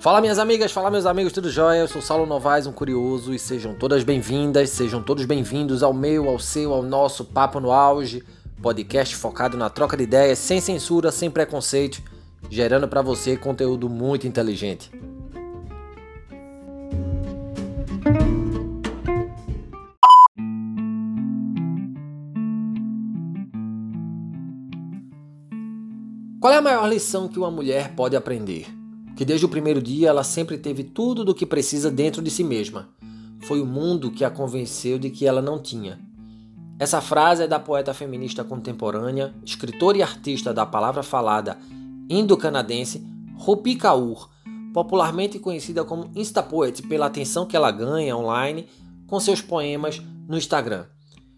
Fala minhas amigas, fala meus amigos, tudo jóia? Eu sou Saulo Novaes, um curioso, e sejam todas bem-vindas, sejam todos bem-vindos ao meu, ao seu, ao nosso Papo no Auge, podcast focado na troca de ideias, sem censura, sem preconceito, gerando para você conteúdo muito inteligente. Qual é a maior lição que uma mulher pode aprender? Que desde o primeiro dia ela sempre teve tudo do que precisa dentro de si mesma. Foi o mundo que a convenceu de que ela não tinha. Essa frase é da poeta feminista contemporânea, escritora e artista da palavra falada indo-canadense Rupi Kaur, popularmente conhecida como Instapoet pela atenção que ela ganha online com seus poemas no Instagram.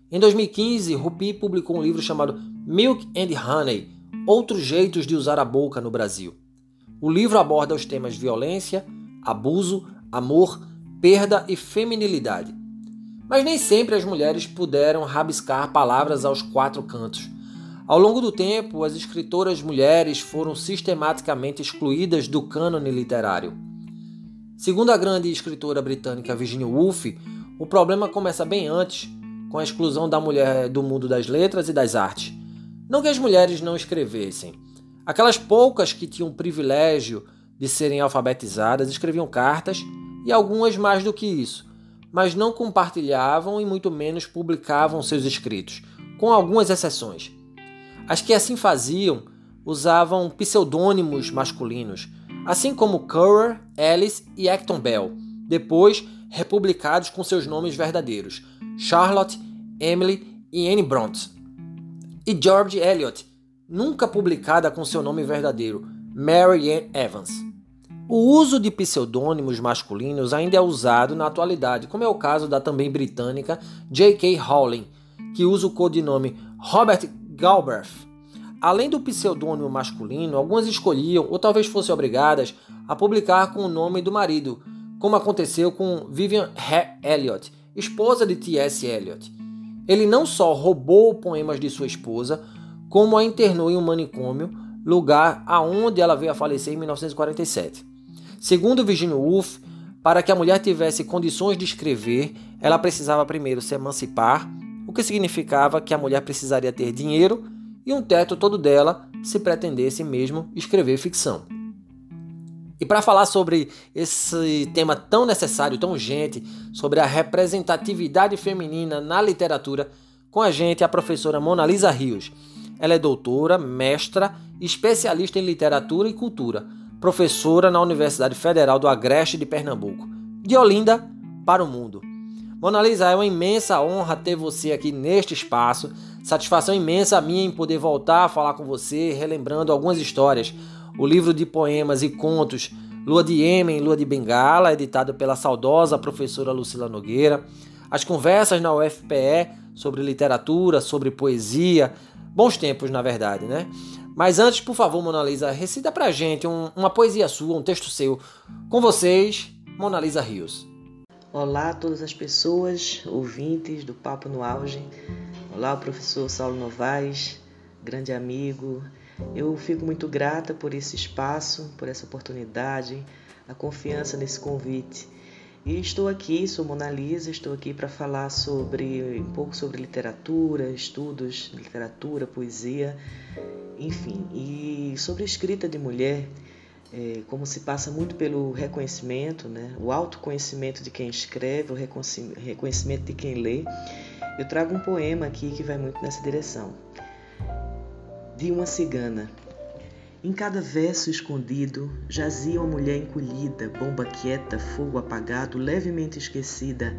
Em 2015, Rupi publicou um livro chamado Milk and Honey: Outros jeitos de usar a boca no Brasil. O livro aborda os temas violência, abuso, amor, perda e feminilidade. Mas nem sempre as mulheres puderam rabiscar palavras aos quatro cantos. Ao longo do tempo, as escritoras mulheres foram sistematicamente excluídas do cânone literário. Segundo a grande escritora britânica Virginia Woolf, o problema começa bem antes, com a exclusão da mulher do mundo das letras e das artes. Não que as mulheres não escrevessem, Aquelas poucas que tinham o privilégio de serem alfabetizadas escreviam cartas e algumas mais do que isso, mas não compartilhavam e muito menos publicavam seus escritos, com algumas exceções. As que assim faziam usavam pseudônimos masculinos, assim como Currer, Alice e Acton Bell, depois republicados com seus nomes verdadeiros, Charlotte, Emily e Anne Bronte. E George Eliot, nunca publicada com seu nome verdadeiro, Mary Ann Evans. O uso de pseudônimos masculinos ainda é usado na atualidade, como é o caso da também britânica J.K. Rowling, que usa o codinome Robert Galbraith. Além do pseudônimo masculino, algumas escolhiam, ou talvez fossem obrigadas, a publicar com o nome do marido, como aconteceu com Vivian Eliot, esposa de T.S. Eliot. Ele não só roubou poemas de sua esposa, como a internou em um manicômio, lugar aonde ela veio a falecer em 1947. Segundo Virginia Woolf, para que a mulher tivesse condições de escrever, ela precisava primeiro se emancipar, o que significava que a mulher precisaria ter dinheiro e um teto todo dela se pretendesse mesmo escrever ficção. E para falar sobre esse tema tão necessário, tão urgente, sobre a representatividade feminina na literatura, com a gente a professora Mona Lisa Rios. Ela é doutora, mestra, especialista em literatura e cultura, professora na Universidade Federal do Agreste de Pernambuco. De Olinda para o mundo. Mona Lisa, é uma imensa honra ter você aqui neste espaço. Satisfação imensa a minha em poder voltar a falar com você, relembrando algumas histórias. O livro de poemas e contos Lua de Emen, Lua de Bengala, editado pela saudosa professora Lucila Nogueira. As conversas na UFPE sobre literatura, sobre poesia, Bons tempos, na verdade, né? Mas antes, por favor, Mona Lisa, recita pra gente um, uma poesia sua, um texto seu. Com vocês, Mona Lisa Rios. Olá a todas as pessoas, ouvintes do Papo no Auge. Olá, o professor Saulo Novaes, grande amigo. Eu fico muito grata por esse espaço, por essa oportunidade, a confiança nesse convite. E estou aqui, sou Mona Lisa, estou aqui para falar sobre um pouco sobre literatura, estudos literatura, poesia, enfim, e sobre escrita de mulher, é, como se passa muito pelo reconhecimento, né, o autoconhecimento de quem escreve, o reconhecimento de quem lê. Eu trago um poema aqui que vai muito nessa direção. De uma cigana. Em cada verso escondido jazia uma mulher encolhida, bomba quieta, fogo apagado, levemente esquecida.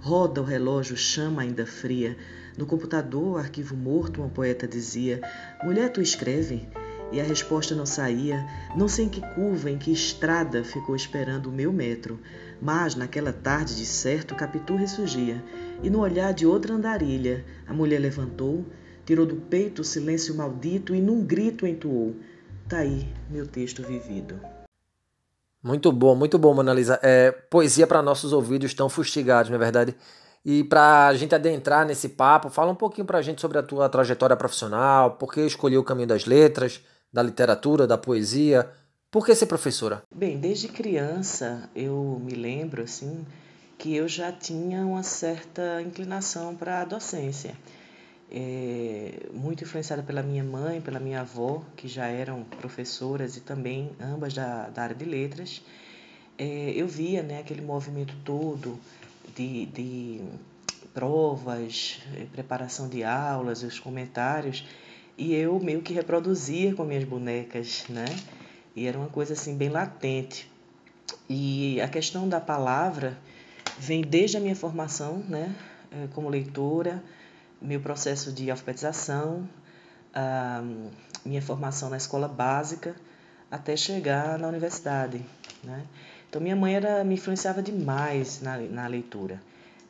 Roda o relógio, chama ainda fria. No computador, arquivo morto, uma poeta dizia: Mulher, tu escreve? E a resposta não saía. Não sei em que curva, em que estrada ficou esperando o meu metro. Mas naquela tarde, de certo, Capitu ressurgia. E no olhar de outra andarilha, a mulher levantou, tirou do peito o silêncio maldito e num grito entoou. Tá aí meu texto vivido. Muito bom, muito bom, Mona Lisa. É, poesia para nossos ouvidos tão fustigados, não é verdade? E para a gente adentrar nesse papo, fala um pouquinho para a gente sobre a tua trajetória profissional, por que escolheu o caminho das letras, da literatura, da poesia. Por que ser professora? Bem, desde criança eu me lembro assim que eu já tinha uma certa inclinação para a docência. É, muito influenciada pela minha mãe, pela minha avó, que já eram professoras e também ambas da, da área de letras. É, eu via né, aquele movimento todo de, de provas, é, preparação de aulas, os comentários, e eu meio que reproduzia com minhas bonecas, né? E era uma coisa assim bem latente. E a questão da palavra vem desde a minha formação, né, é, como leitora, meu processo de alfabetização, a minha formação na escola básica, até chegar na universidade, né? Então minha mãe era me influenciava demais na, na leitura.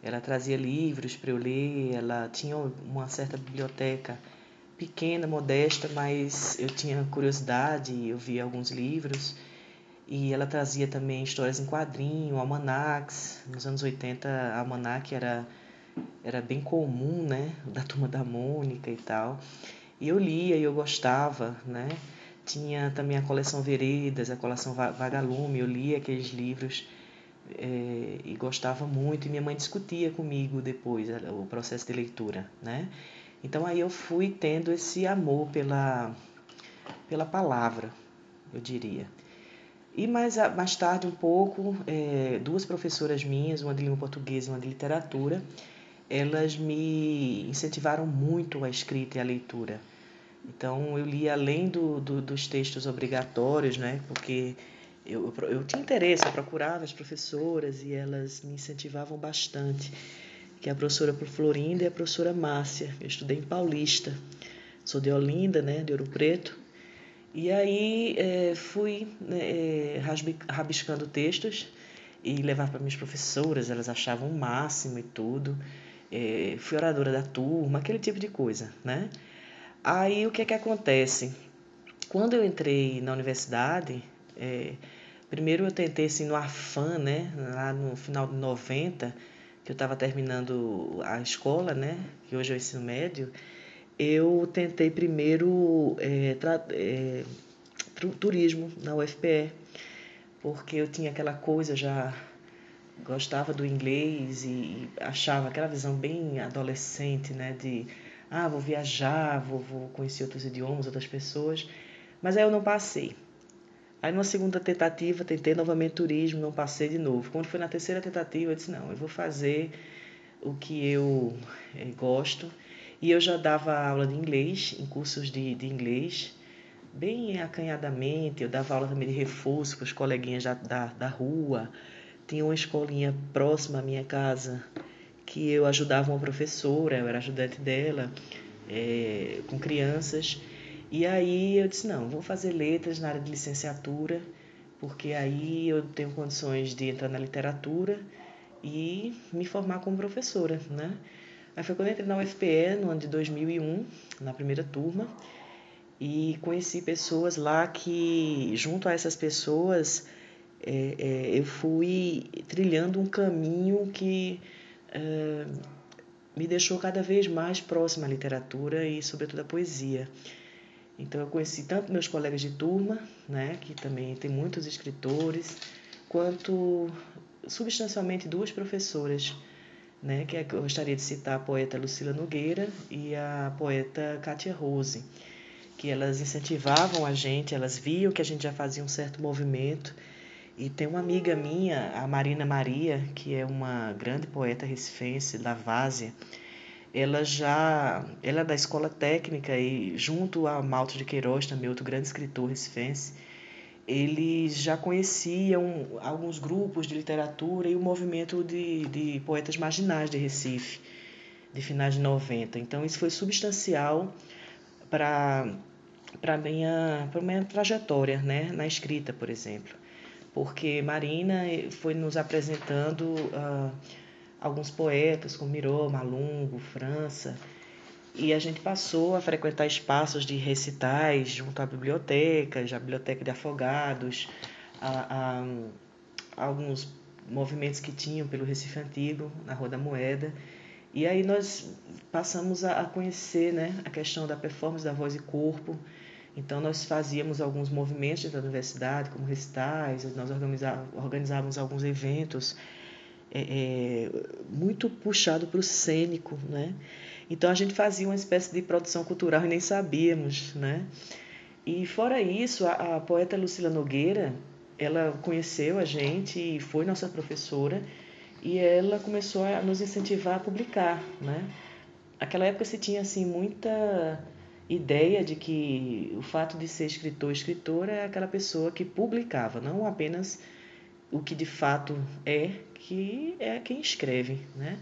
Ela trazia livros para eu ler, ela tinha uma certa biblioteca pequena, modesta, mas eu tinha curiosidade, eu via alguns livros. E ela trazia também histórias em quadrinho, almanacs. Nos anos 80, almanac era, era bem comum, né? Da Turma da Mônica e tal. E eu lia e eu gostava, né? Tinha também a coleção Veredas, a coleção Vagalume. Eu lia aqueles livros é, e gostava muito. E minha mãe discutia comigo depois o processo de leitura, né? Então aí eu fui tendo esse amor pela, pela palavra, eu diria. E mais, mais tarde, um pouco, é, duas professoras minhas, uma de língua portuguesa e uma de literatura, elas me incentivaram muito a escrita e a leitura. Então, eu li além do, do, dos textos obrigatórios, né? Porque eu, eu, tinha interesse, eu procurava as professoras e elas me incentivavam bastante que é a professora Florinda e a professora Márcia. Eu estudei em Paulista, sou de Olinda, né, de Ouro Preto. E aí é, fui né, é, rabiscando textos e levava para minhas professoras, elas achavam o máximo e tudo. É, fui oradora da turma, aquele tipo de coisa, né? Aí o que é que acontece? Quando eu entrei na universidade, é, primeiro eu tentei assim no afã, né, lá no final de 90, que eu estava terminando a escola, né, que hoje é o ensino médio, eu tentei primeiro é, é, turismo na UFPE, porque eu tinha aquela coisa, já gostava do inglês e achava aquela visão bem adolescente, né, de ah, vou viajar, vou, vou conhecer outros idiomas, outras pessoas, mas aí eu não passei. Aí, numa segunda tentativa, tentei novamente turismo, não passei de novo. Quando foi na terceira tentativa, eu disse: não, eu vou fazer o que eu é, gosto. E eu já dava aula de inglês, em cursos de, de inglês, bem acanhadamente. Eu dava aula também de reforço para os coleguinhas da, da, da rua. Tinha uma escolinha próxima à minha casa que eu ajudava uma professora, eu era ajudante dela, é, com crianças. E aí eu disse, não, vou fazer letras na área de licenciatura, porque aí eu tenho condições de entrar na literatura e me formar como professora, né? Aí foi quando eu entrei na UFPE, no ano de 2001, na primeira turma, e conheci pessoas lá que, junto a essas pessoas, é, é, eu fui trilhando um caminho que é, me deixou cada vez mais próxima à literatura e, sobretudo, à poesia. Então eu conheci tanto meus colegas de turma, né, que também tem muitos escritores, quanto substancialmente duas professoras, né, que é eu gostaria de citar a poeta Lucila Nogueira e a poeta Katia Rose, que elas incentivavam a gente, elas viam que a gente já fazia um certo movimento. E tem uma amiga minha, a Marina Maria, que é uma grande poeta recifense da Várzea, ela já ela é da escola técnica e junto a Malto de Queiroz, também outro grande escritor recifense, eles já conheciam alguns grupos de literatura e o movimento de, de poetas marginais de Recife, de finais de 90. Então isso foi substancial para para minha minha trajetória, né, na escrita, por exemplo, porque Marina foi nos apresentando uh, alguns poetas como Miró, Malungo, França, e a gente passou a frequentar espaços de recitais junto à biblioteca, a biblioteca de afogados, a, a, a alguns movimentos que tinham pelo Recife Antigo, na Rua da Moeda. E aí nós passamos a, a conhecer né, a questão da performance da voz e corpo, Então, nós fazíamos alguns movimentos da universidade, como recitais, nós organizávamos alguns eventos, é, é, muito puxado para o cênico, né? Então, a gente fazia uma espécie de produção cultural e nem sabíamos, né? E, fora isso, a, a poeta Lucila Nogueira, ela conheceu a gente e foi nossa professora, e ela começou a nos incentivar a publicar, né? Aquela época se tinha, assim, muita ideia de que o fato de ser escritor ou escritora é aquela pessoa que publicava, não apenas o que de fato é, que é quem escreve, né?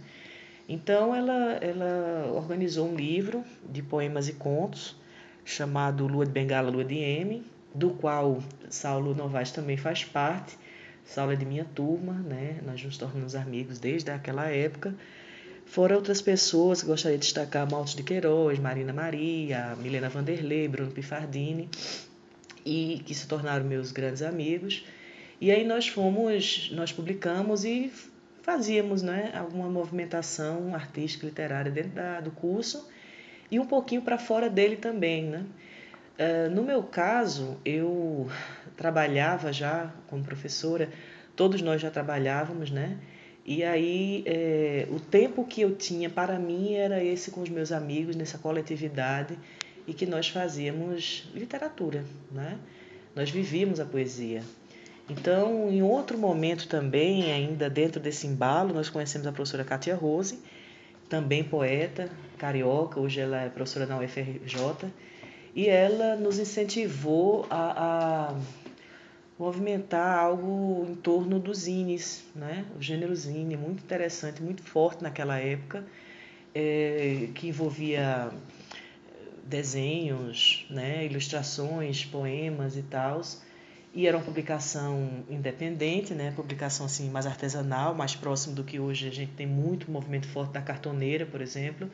Então ela, ela organizou um livro de poemas e contos chamado Lua de Bengala, Lua de M, do qual Saulo Novaes também faz parte. Saulo é de minha turma, né? Nós nos tornamos amigos desde aquela época. Fora outras pessoas que gostaria de destacar, Maltos de Queiroz, Marina Maria, Milena Vanderlei, Bruno Pifardini, e que se tornaram meus grandes amigos. E aí nós fomos, nós publicamos e fazíamos né, alguma movimentação artística literária dentro da, do curso e um pouquinho para fora dele também. Né? Uh, no meu caso, eu trabalhava já como professora, todos nós já trabalhávamos, né? E aí, é, o tempo que eu tinha para mim era esse com os meus amigos, nessa coletividade, e que nós fazíamos literatura, né? Nós vivíamos a poesia. Então, em outro momento também, ainda dentro desse embalo, nós conhecemos a professora Katia Rose, também poeta, carioca, hoje ela é professora na UFRJ, e ela nos incentivou a, a movimentar algo em torno dos zines, né? o gênero zine, muito interessante, muito forte naquela época, é, que envolvia desenhos, né? ilustrações, poemas e tal. E era uma publicação independente, né? publicação assim mais artesanal, mais próximo do que hoje a gente tem muito movimento forte da cartoneira, por exemplo,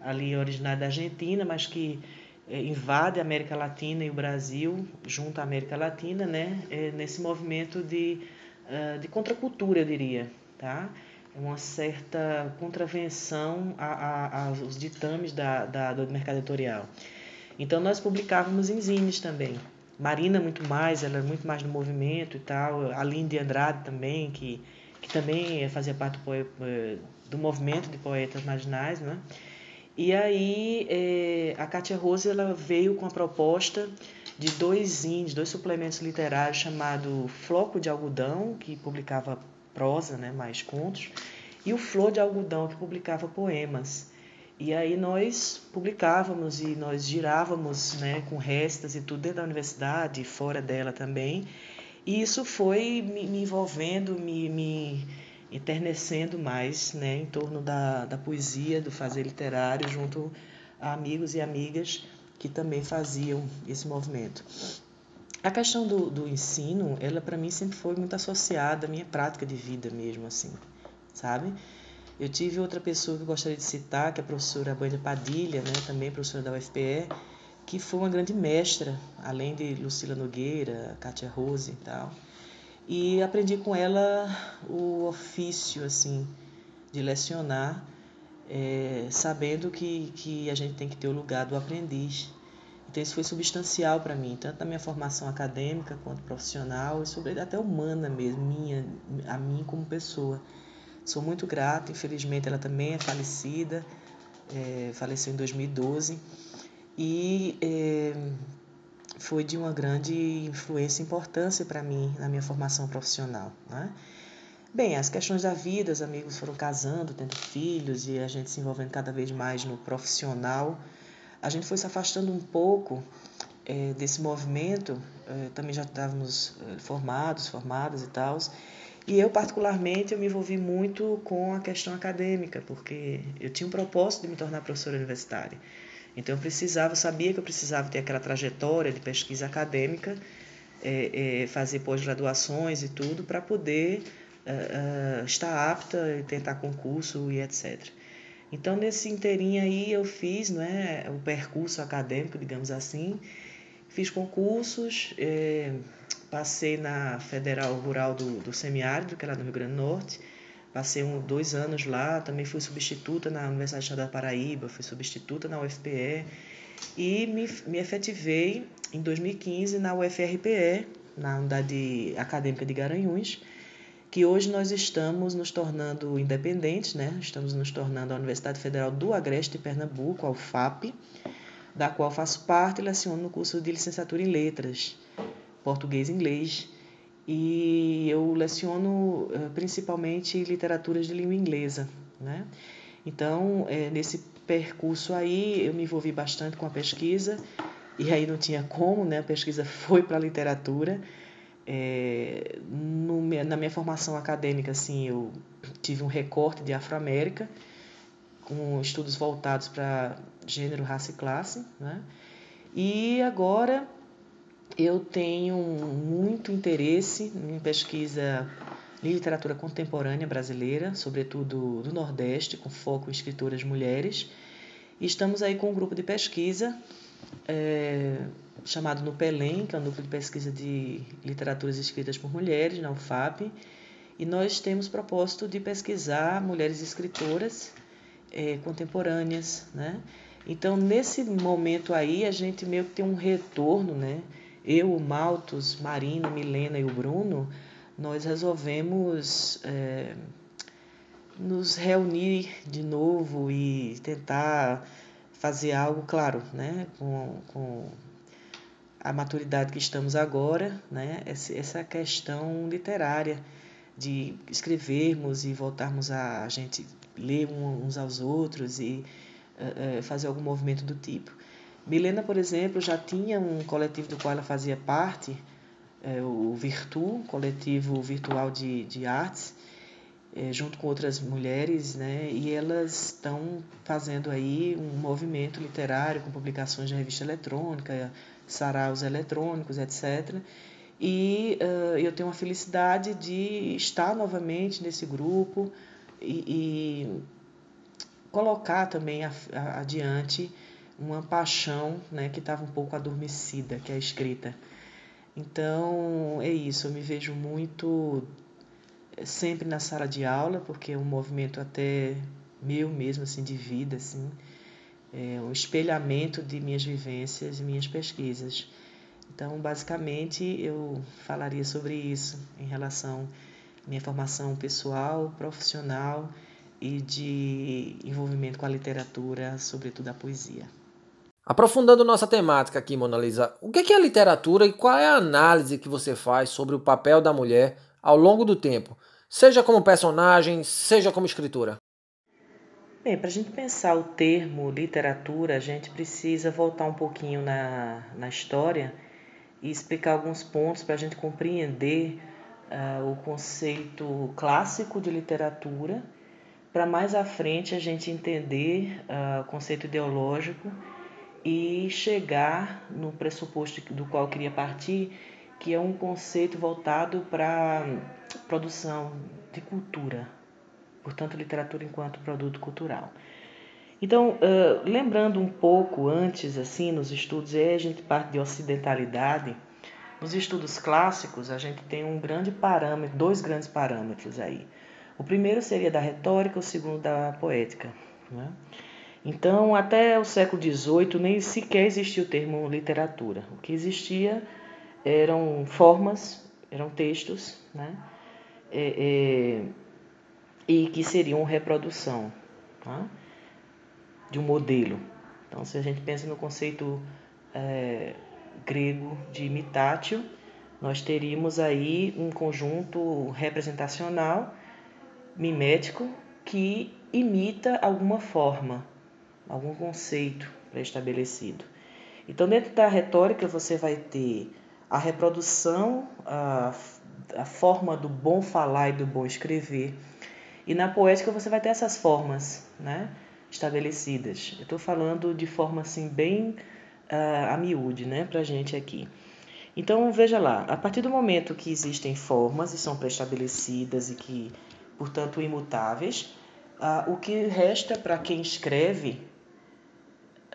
ali originária da Argentina, mas que é, invade a América Latina e o Brasil, junto à América Latina, né, é, nesse movimento de, uh, de contracultura, eu diria, tá? É uma certa contravenção a, a, aos ditames da, da, do mercado editorial. Então, nós publicávamos em zines também. Marina, muito mais, ela é muito mais do movimento e tal. A Lindy Andrade também, que, que também fazia parte do, do movimento de poetas marginais, né? E aí é, a Katia Rose ela veio com a proposta de dois zines, dois suplementos literários chamado Floco de Algodão, que publicava prosa, né, mais contos, e o Flor de Algodão, que publicava poemas. E aí nós publicávamos e nós girávamos né, com restas e tudo dentro da universidade e fora dela também. E isso foi me, me envolvendo, me, me eternecendo mais né, em torno da, da poesia, do fazer literário, junto a amigos e amigas que também faziam esse movimento. A questão do, do ensino, ela para mim sempre foi muito associada à minha prática de vida mesmo, assim, sabe? Eu tive outra pessoa que eu gostaria de citar, que é a professora Bânia Padilha, né, também professora da UFPE, que foi uma grande mestra, além de Lucila Nogueira, Kátia Rose e tal e aprendi com ela o ofício assim de lecionar, é, sabendo que, que a gente tem que ter o lugar do aprendiz. Então isso foi substancial para mim, tanto na minha formação acadêmica quanto profissional e sobre até humana mesmo, minha, a mim como pessoa. Sou muito grata, infelizmente ela também é falecida, é, faleceu em 2012 e é, foi de uma grande influência e importância para mim na minha formação profissional. Né? Bem, as questões da vida, os amigos foram casando, tendo filhos e a gente se envolvendo cada vez mais no profissional. A gente foi se afastando um pouco é, desse movimento, é, também já estávamos é, formados, formadas e tal. E eu, particularmente, eu me envolvi muito com a questão acadêmica, porque eu tinha um propósito de me tornar professora universitária. Então eu precisava, sabia que eu precisava ter aquela trajetória de pesquisa acadêmica, é, é, fazer pós-graduações e tudo para poder uh, uh, estar apta e tentar concurso e etc. Então nesse inteirinho aí eu fiz né, o percurso acadêmico, digamos assim, fiz concursos, é, passei na Federal Rural do, do Semiárido, que era no Rio Grande do Norte, Passei um, dois anos lá, também fui substituta na Universidade Estadual da Paraíba, fui substituta na UFPE. e me, me efetivei em 2015 na UFRPE, na Unidade Acadêmica de Garanhuns, que hoje nós estamos nos tornando independentes, né? estamos nos tornando a Universidade Federal do Agreste de Pernambuco, a UFAP, da qual faço parte e leciono no curso de licenciatura em letras, português e inglês, e eu leciono eh, principalmente literaturas de língua inglesa. Né? Então, é, nesse percurso aí, eu me envolvi bastante com a pesquisa, e aí não tinha como, né? a pesquisa foi para a literatura, é, no, na minha formação acadêmica, assim, eu tive um recorte de Afroamérica, com estudos voltados para gênero, raça e classe. Né? E agora eu tenho muito interesse em pesquisa em literatura contemporânea brasileira, sobretudo do Nordeste, com foco em escritoras mulheres. E estamos aí com um grupo de pesquisa é, chamado NUPELEM, que é o Núcleo de Pesquisa de Literaturas Escritas por Mulheres, na UFAP, e nós temos propósito de pesquisar mulheres escritoras é, contemporâneas, né? Então, nesse momento aí, a gente meio que tem um retorno, né? Eu, o Maltos, Marina, Milena e o Bruno, nós resolvemos é, nos reunir de novo e tentar fazer algo, claro, né? Com, com a maturidade que estamos agora, né? essa questão literária de escrevermos e voltarmos a, a gente ler uns aos outros e uh, fazer algum movimento do tipo. Milena, por exemplo, já tinha um coletivo do qual ela fazia parte, é, o Virtu, coletivo virtual de, de artes, é, junto com outras mulheres, né? E elas estão fazendo aí um movimento literário com publicações de revista eletrônica, saraus eletrônicos, etc. E uh, eu tenho a felicidade de estar novamente nesse grupo e, e colocar também a, a, adiante uma paixão né, que estava um pouco adormecida, que é a escrita. Então é isso, eu me vejo muito eh, sempre na sala de aula, porque é um movimento até meu mesmo, assim, de vida, assim, é um espelhamento de minhas vivências e minhas pesquisas. Então, basicamente, eu falaria sobre isso em relação à minha formação pessoal, profissional e de envolvimento com a literatura, sobretudo a poesia. Aprofundando nossa temática aqui, Mona Lisa, o que é a literatura e qual é a análise que você faz sobre o papel da mulher ao longo do tempo, seja como personagem, seja como escritora? Bem, para a gente pensar o termo literatura, a gente precisa voltar um pouquinho na, na história e explicar alguns pontos para a gente compreender uh, o conceito clássico de literatura, para mais à frente a gente entender uh, o conceito ideológico e chegar no pressuposto do qual eu queria partir, que é um conceito voltado para produção de cultura, portanto, literatura enquanto produto cultural. Então, uh, lembrando um pouco antes, assim, nos estudos, aí a gente parte de ocidentalidade. Nos estudos clássicos, a gente tem um grande parâmetro, dois grandes parâmetros aí. O primeiro seria da retórica, o segundo da poética. Né? Então, até o século XVIII, nem sequer existia o termo literatura. O que existia eram formas, eram textos, né? É, é, e que seriam reprodução tá? de um modelo. Então, se a gente pensa no conceito é, grego de imitatio, nós teríamos aí um conjunto representacional, mimético, que imita alguma forma, algum conceito pré-estabelecido. Então, dentro da retórica, você vai ter a reprodução, a, a forma do bom falar e do bom escrever. E na poética, você vai ter essas formas né, estabelecidas. Eu estou falando de forma assim, bem uh, a miúde né, para a gente aqui. Então, veja lá, a partir do momento que existem formas e são pré-estabelecidas e que, portanto, imutáveis, uh, o que resta para quem escreve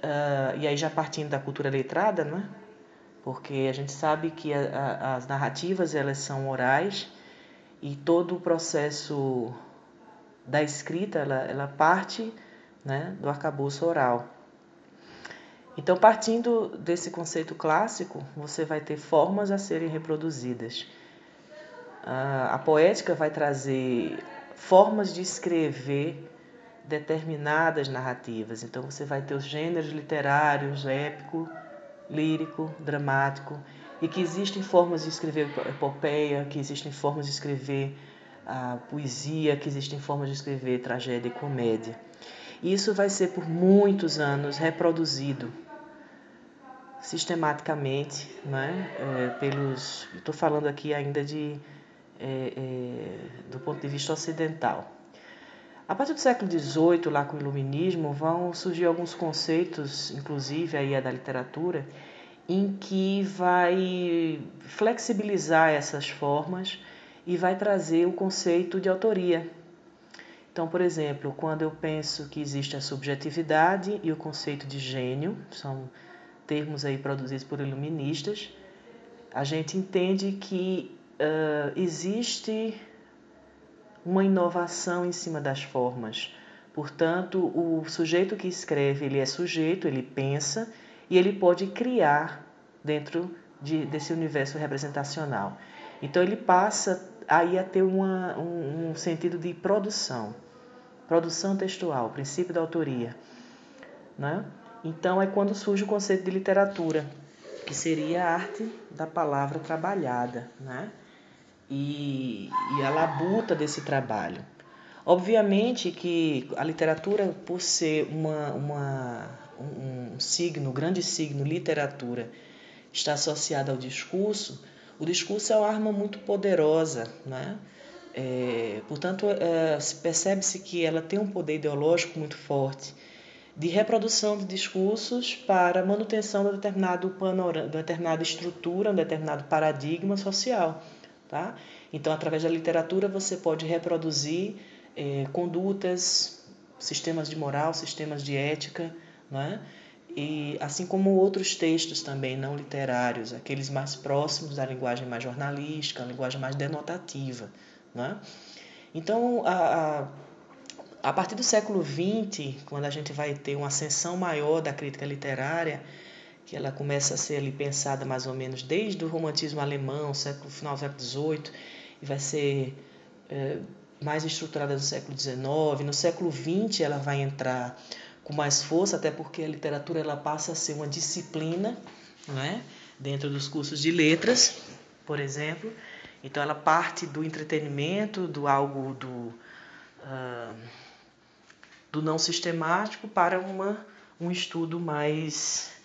Uh, e aí já partindo da cultura letrada, né? porque a gente sabe que a, a, as narrativas elas são orais e todo o processo da escrita ela, ela parte né, do arcabouço oral. Então, partindo desse conceito clássico, você vai ter formas a serem reproduzidas. A poética vai trazer formas de escrever determinadas narrativas. Então, você vai ter os gêneros literários, épico, lírico, dramático, e que existem formas de escrever epopeia, que existem formas de escrever a poesia, que existem formas de escrever tragédia e comédia. E isso vai ser por muitos anos reproduzido sistematicamente, né, é, pelos. Estou falando aqui ainda de é, é, do ponto de vista ocidental. A partir do século XVIII, lá com o Iluminismo, vão surgir alguns conceitos, inclusive aí a da literatura, em que vai flexibilizar essas formas e vai trazer o conceito de autoria. Então, por exemplo, quando eu penso que existe a subjetividade e o conceito de gênio, são termos aí produzidos por iluministas, a gente entende que uh, existe uma inovação em cima das formas. Portanto, o sujeito que escreve, ele é sujeito, ele pensa e ele pode criar dentro de, desse universo representacional. Então ele passa aí a ter uma, um, um sentido de produção, produção textual, princípio da autoria. Né? Então é quando surge o conceito de literatura, que seria a arte da palavra trabalhada, né? E, e a labuta desse trabalho. Obviamente que a literatura, por ser uma, uma, um signo, um grande signo, literatura, está associada ao discurso, o discurso é uma arma muito poderosa, né? É, portanto, é, percebe-se que ela tem um poder ideológico muito forte de reprodução de discursos para manutenção de determinado panorama, de determinada estrutura, um determinado paradigma social. Tá? Então, através da literatura, você pode reproduzir é, condutas, sistemas de moral, sistemas de ética, né? e assim como outros textos também não literários, aqueles mais próximos da linguagem mais jornalística, a linguagem mais denotativa. Né? Então, a, a, a partir do século XX, quando a gente vai ter uma ascensão maior da crítica literária, que ela começa a ser ali pensada mais ou menos desde o romantismo alemão, século final do século XVIII, e vai ser é, mais estruturada no século XIX. No século XX ela vai entrar com mais força, até porque a literatura ela passa a ser uma disciplina, né? dentro dos cursos de letras, por exemplo. Então ela parte do entretenimento, do algo do, uh, do não sistemático para uma, um estudo mais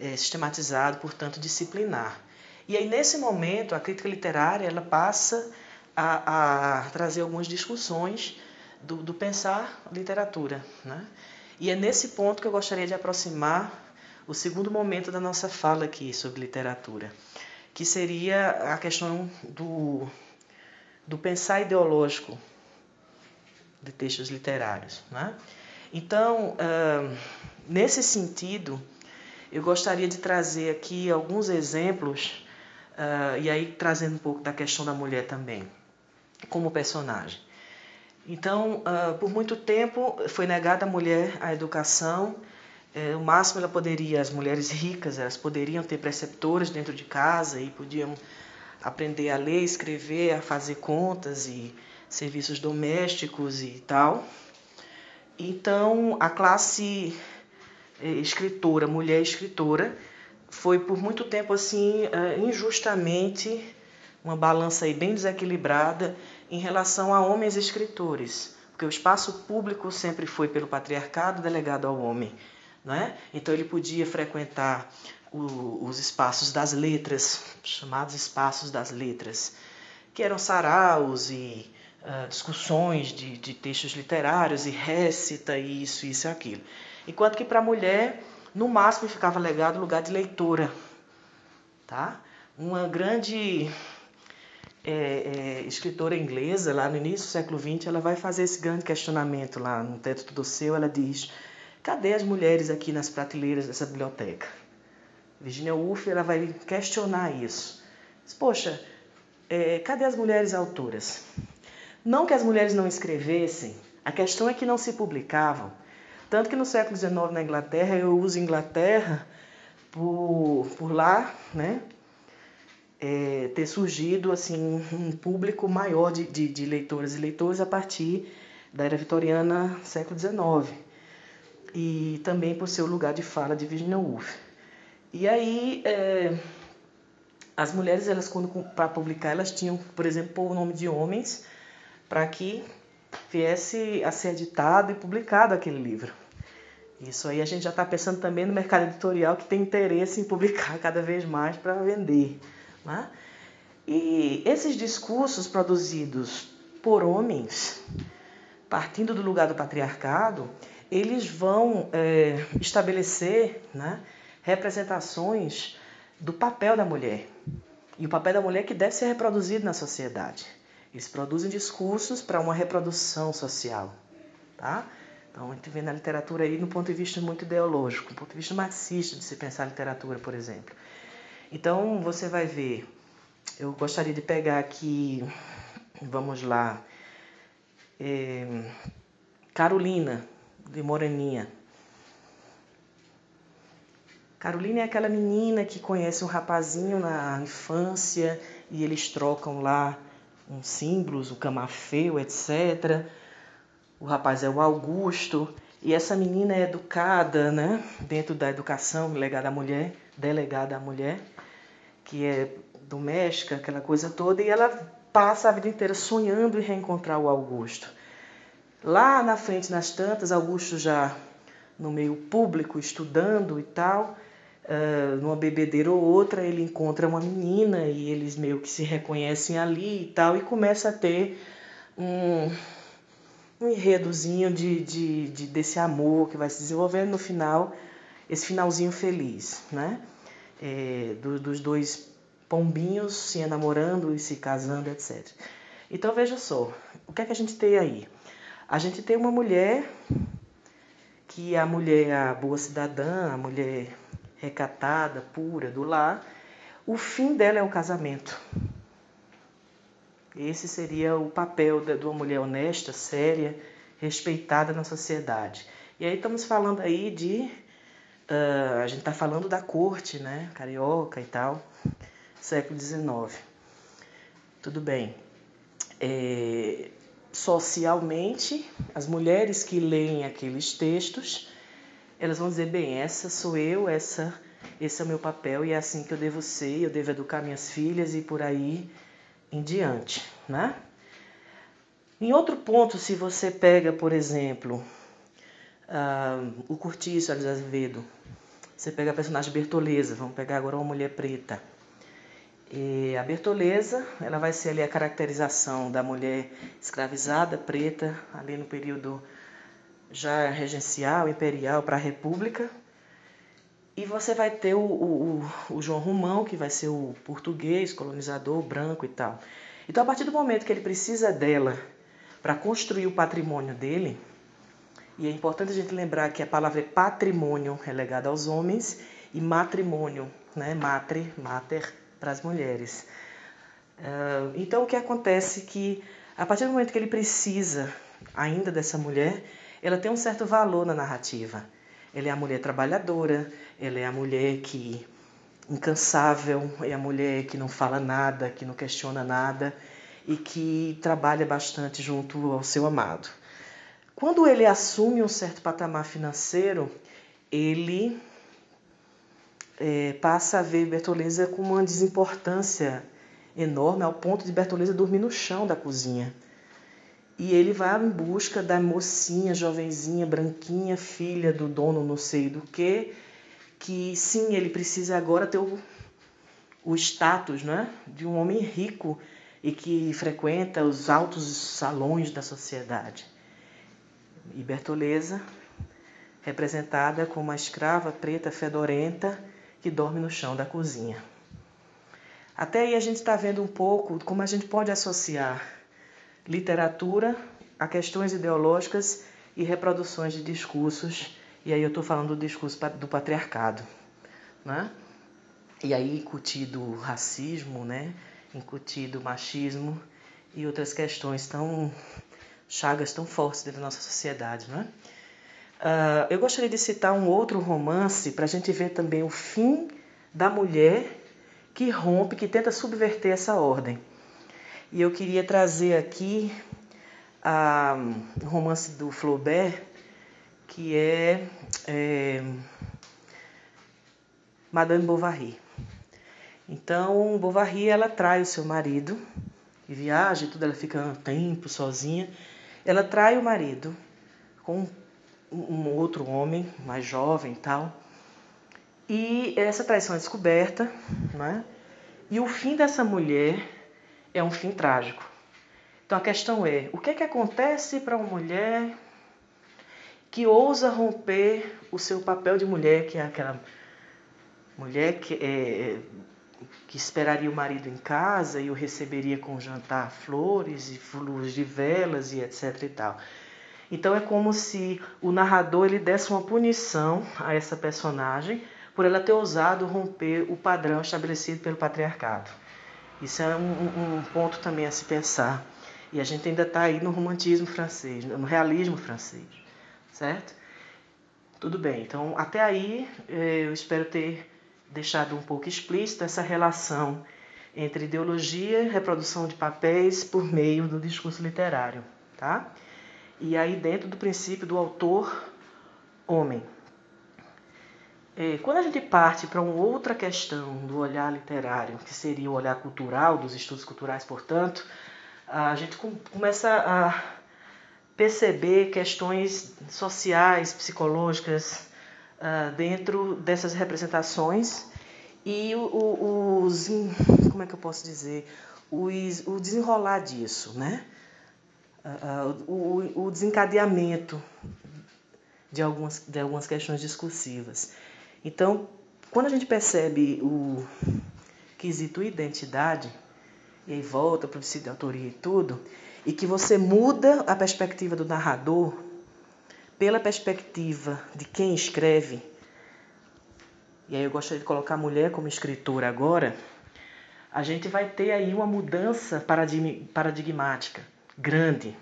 é, sistematizado, portanto disciplinar. E aí nesse momento a crítica literária ela passa a, a trazer algumas discussões do, do pensar literatura, né? E é nesse ponto que eu gostaria de aproximar o segundo momento da nossa fala aqui sobre literatura, que seria a questão do, do pensar ideológico de textos literários. Né? Então, nesse sentido, eu gostaria de trazer aqui alguns exemplos, uh, e aí trazendo um pouco da questão da mulher também, como personagem. Então, uh, por muito tempo foi negada à mulher a educação. É, o máximo ela poderia, as mulheres ricas, elas poderiam ter preceptores dentro de casa e podiam aprender a ler, escrever, a fazer contas e serviços domésticos e tal. Então, a classe escritora, mulher escritora, foi por muito tempo assim é, injustamente uma balança aí bem desequilibrada em relação a homens escritores, porque o espaço público sempre foi pelo patriarcado delegado ao homem, é? Então ele podia frequentar o, os espaços das letras, chamados espaços das letras, que eram saraus e uh, discussões de, de textos literários e récita isso, isso e aquilo. Enquanto que para a mulher, no máximo, ficava legado o lugar de leitora. Tá? Uma grande é, é, escritora inglesa, lá no início do século XX, ela vai fazer esse grande questionamento lá no teto do seu. Ela diz: cadê as mulheres aqui nas prateleiras dessa biblioteca? Virginia Woolf ela vai questionar isso. Diz, Poxa, é, cadê as mulheres autoras? Não que as mulheres não escrevessem, a questão é que não se publicavam. Tanto que no século XIX na Inglaterra, eu uso Inglaterra por, por lá, né? É, ter surgido assim um público maior de, de, de leitoras e leitores a partir da era vitoriana, século XIX, e também por ser o lugar de fala de Virginia Woolf. E aí, é, as mulheres, elas quando para publicar, elas tinham, por exemplo, o nome de homens para que viesse a ser editado e publicado aquele livro. Isso aí a gente já está pensando também no mercado editorial que tem interesse em publicar cada vez mais para vender. Né? E esses discursos produzidos por homens, partindo do lugar do patriarcado, eles vão é, estabelecer né, representações do papel da mulher. E o papel da mulher que deve ser reproduzido na sociedade. Eles produzem discursos para uma reprodução social. Tá? Então, a gente vê na literatura aí no ponto de vista muito ideológico, no ponto de vista marxista de se pensar a literatura, por exemplo. Então, você vai ver, eu gostaria de pegar aqui, vamos lá, é, Carolina, de Moreninha. Carolina é aquela menina que conhece um rapazinho na infância e eles trocam lá uns símbolos, o camafeu, etc. O rapaz é o Augusto e essa menina é educada, né, dentro da educação delegada à mulher, delegada à mulher, que é doméstica, aquela coisa toda, e ela passa a vida inteira sonhando em reencontrar o Augusto. Lá na frente, nas tantas, Augusto já no meio público, estudando e tal, uh, numa bebedeira ou outra, ele encontra uma menina e eles meio que se reconhecem ali e tal, e começa a ter um, um enredozinho de, de, de, desse amor que vai se desenvolvendo no final, esse finalzinho feliz, né? É, do, dos dois pombinhos se enamorando e se casando, etc. Então veja só, o que é que a gente tem aí? A gente tem uma mulher que a mulher é a boa cidadã, a mulher recatada, pura, do lar. O fim dela é o casamento. Esse seria o papel de uma mulher honesta, séria, respeitada na sociedade. E aí estamos falando aí de. Uh, a gente está falando da corte, né? Carioca e tal, século XIX. Tudo bem. É, socialmente, as mulheres que leem aqueles textos, elas vão dizer, bem, essa sou eu, essa, esse é o meu papel e é assim que eu devo ser, eu devo educar minhas filhas e por aí em diante, né? Em outro ponto, se você pega, por exemplo, uh, o Curtiço Alice Azevedo, você pega a personagem Bertoleza, vamos pegar agora uma mulher preta. E a Bertoleza, ela vai ser ali a caracterização da mulher escravizada, preta, ali no período já regencial, imperial para a República. E você vai ter o, o, o, João Romão, que vai ser o português, colonizador, branco e tal. Então, a partir do momento que ele precisa dela para construir o patrimônio dele, e é importante a gente lembrar que a palavra é patrimônio relegada aos homens e matrimônio, né, matre, mater, para as mulheres. Uh, então, o que acontece é que, a partir do momento que ele precisa ainda dessa mulher, ela tem um certo valor na narrativa. Ela é a mulher trabalhadora, ela é a mulher que incansável, é a mulher que não fala nada, que não questiona nada e que trabalha bastante junto ao seu amado. Quando ele assume um certo patamar financeiro, ele é, passa a ver Bertoleza com uma desimportância enorme, ao ponto de Bertoleza dormir no chão da cozinha. E ele vai em busca da mocinha, jovenzinha, branquinha, filha do dono não sei do que, que sim, ele precisa agora ter o, o status né, de um homem rico e que frequenta os altos salões da sociedade. E Bertoleza, representada como uma escrava preta fedorenta, que dorme no chão da cozinha. Até aí a gente está vendo um pouco como a gente pode associar literatura a questões ideológicas e reproduções de discursos, e aí eu estou falando do discurso do patriarcado. Né? E aí incutido racismo, né? incutido machismo e outras questões tão chagas tão fortes dentro da nossa sociedade. Né? Uh, eu gostaria de citar um outro romance para a gente ver também o fim da mulher que rompe, que tenta subverter essa ordem. E eu queria trazer aqui uh, um romance do Flaubert, que é, é Madame Bovary. Então, Bovary ela trai o seu marido e viaja e tudo, ela fica um tempo sozinha. Ela trai o marido com um outro homem mais jovem e tal. E essa traição é descoberta, né? E o fim dessa mulher é um fim trágico. Então a questão é: o que é que acontece para uma mulher que ousa romper o seu papel de mulher, que é aquela mulher que, é, que esperaria o marido em casa e o receberia com jantar, flores e luz de velas e etc e tal. Então é como se o narrador ele desse uma punição a essa personagem por ela ter ousado romper o padrão estabelecido pelo patriarcado. Isso é um, um ponto também a se pensar. E a gente ainda está aí no romantismo francês, no realismo francês, certo? Tudo bem, então até aí eh, eu espero ter deixado um pouco explícita essa relação entre ideologia e reprodução de papéis por meio do discurso literário, tá? E aí, dentro do princípio do autor homem. É, quando a gente parte para uma outra questão do olhar literário, que seria o olhar cultural, dos estudos culturais, portanto, a gente começa a perceber questões sociais, psicológicas, uh, dentro dessas representações e os. Como é que eu posso dizer? Os, o desenrolar disso, né? uh, o, o desencadeamento de algumas, de algumas questões discursivas. Então, quando a gente percebe o quesito identidade, e aí volta para o princípio de autoria e tudo, e que você muda a perspectiva do narrador pela perspectiva de quem escreve, e aí eu gostaria de colocar a mulher como escritora agora, a gente vai ter aí uma mudança paradigmática grande,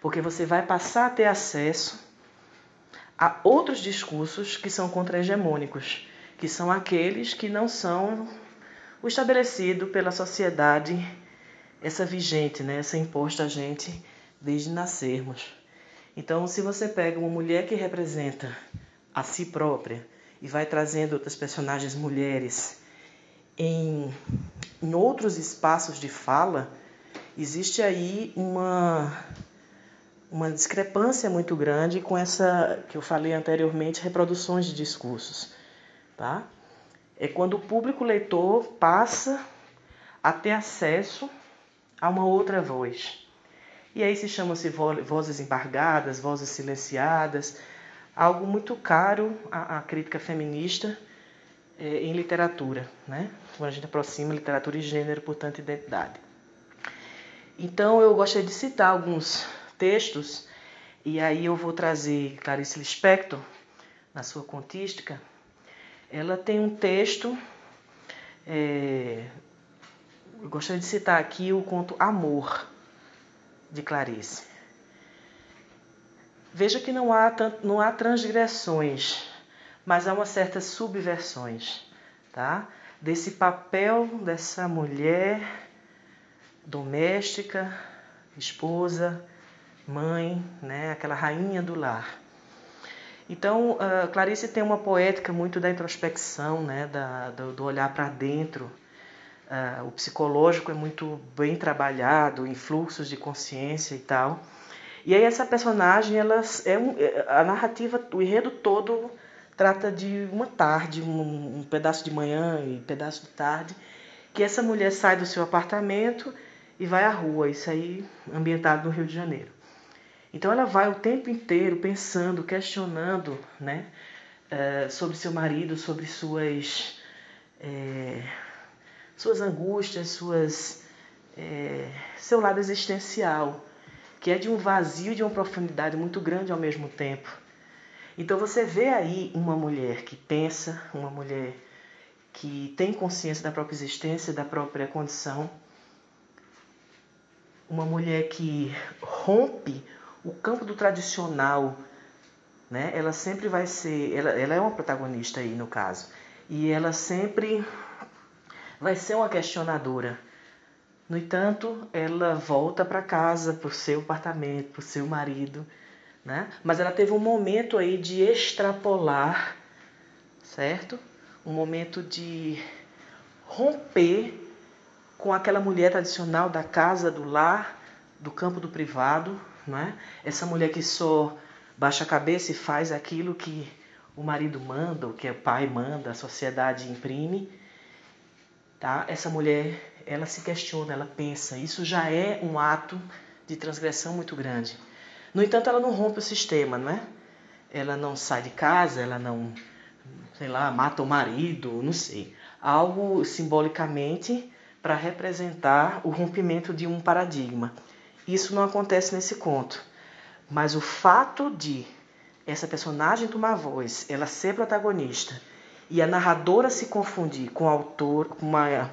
porque você vai passar a ter acesso a outros discursos que são contra-hegemônicos, que são aqueles que não são o estabelecido pela sociedade, essa vigente, né, essa imposta a gente desde nascermos. Então, se você pega uma mulher que representa a si própria e vai trazendo outras personagens mulheres em, em outros espaços de fala, existe aí uma, uma discrepância muito grande com essa que eu falei anteriormente, reproduções de discursos. Tá? É quando o público leitor passa a ter acesso a uma outra voz. E aí se chama-se vozes embargadas, vozes silenciadas, algo muito caro à, à crítica feminista é, em literatura, né? quando a gente aproxima literatura e gênero, portanto, identidade. Então eu gostaria de citar alguns textos, e aí eu vou trazer Clarice Lispector, na sua contística. Ela tem um texto, é, eu gostaria de citar aqui o conto Amor, de Clarice. Veja que não há, não há transgressões, mas há uma certas subversões, tá? Desse papel dessa mulher doméstica, esposa, mãe, né, aquela rainha do lar. Então, uh, Clarice tem uma poética muito da introspecção, né, da, do, do olhar para dentro. Uh, o psicológico é muito bem trabalhado, em fluxos de consciência e tal. E aí essa personagem, ela é um, é, a narrativa, o enredo todo trata de uma tarde, um, um pedaço de manhã e um pedaço de tarde, que essa mulher sai do seu apartamento e vai à rua, isso aí ambientado no Rio de Janeiro. Então ela vai o tempo inteiro pensando, questionando, né, é, sobre seu marido, sobre suas é, suas angústias, suas é, seu lado existencial, que é de um vazio, de uma profundidade muito grande ao mesmo tempo. Então você vê aí uma mulher que pensa, uma mulher que tem consciência da própria existência, da própria condição, uma mulher que rompe o campo do tradicional né? Ela sempre vai ser, ela, ela é uma protagonista aí no caso, e ela sempre vai ser uma questionadora. No entanto, ela volta para casa, para o seu apartamento, para o seu marido, né? Mas ela teve um momento aí de extrapolar, certo? Um momento de romper com aquela mulher tradicional da casa, do lar, do campo do privado, é? Essa mulher que só baixa a cabeça e faz aquilo que o marido manda, o que o pai manda, a sociedade imprime, tá? Essa mulher, ela se questiona, ela pensa, isso já é um ato de transgressão muito grande. No entanto, ela não rompe o sistema, não é? Ela não sai de casa, ela não, sei lá, mata o marido, não sei. Algo simbolicamente para representar o rompimento de um paradigma. Isso não acontece nesse conto. Mas o fato de essa personagem tomar voz, ela ser protagonista e a narradora se confundir com o autor, com uma,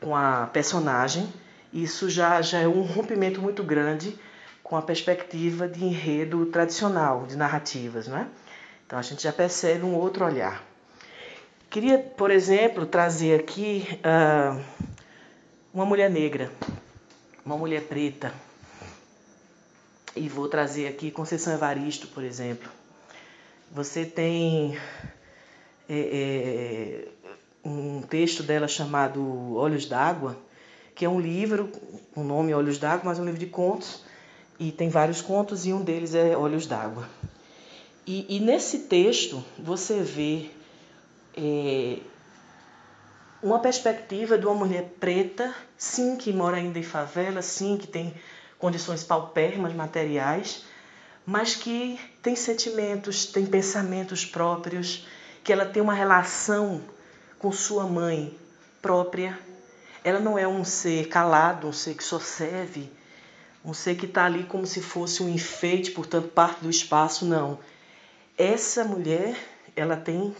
com a personagem, isso já, já é um rompimento muito grande com a perspectiva de enredo tradicional, de narrativas. Né? Então a gente já percebe um outro olhar. Queria, por exemplo, trazer aqui uh, uma mulher negra, uma mulher preta, e vou trazer aqui Conceição Evaristo, por exemplo. Você tem é, é, um texto dela chamado Olhos d'Água, que é um livro, o nome é Olhos d'Água, mas é um livro de contos, e tem vários contos, e um deles é Olhos d'Água. E, e, nesse texto você vê é, uma perspectiva de uma mulher preta, sim, que mora ainda em favela, sim, que tem condições paupérrimas materiais, mas que tem sentimentos, tem pensamentos próprios, que ela tem uma relação com sua mãe própria. Ela não é um ser calado, um ser que só serve, um ser que está ali como se fosse um enfeite, portanto, parte do espaço, não. Essa mulher, ela tem,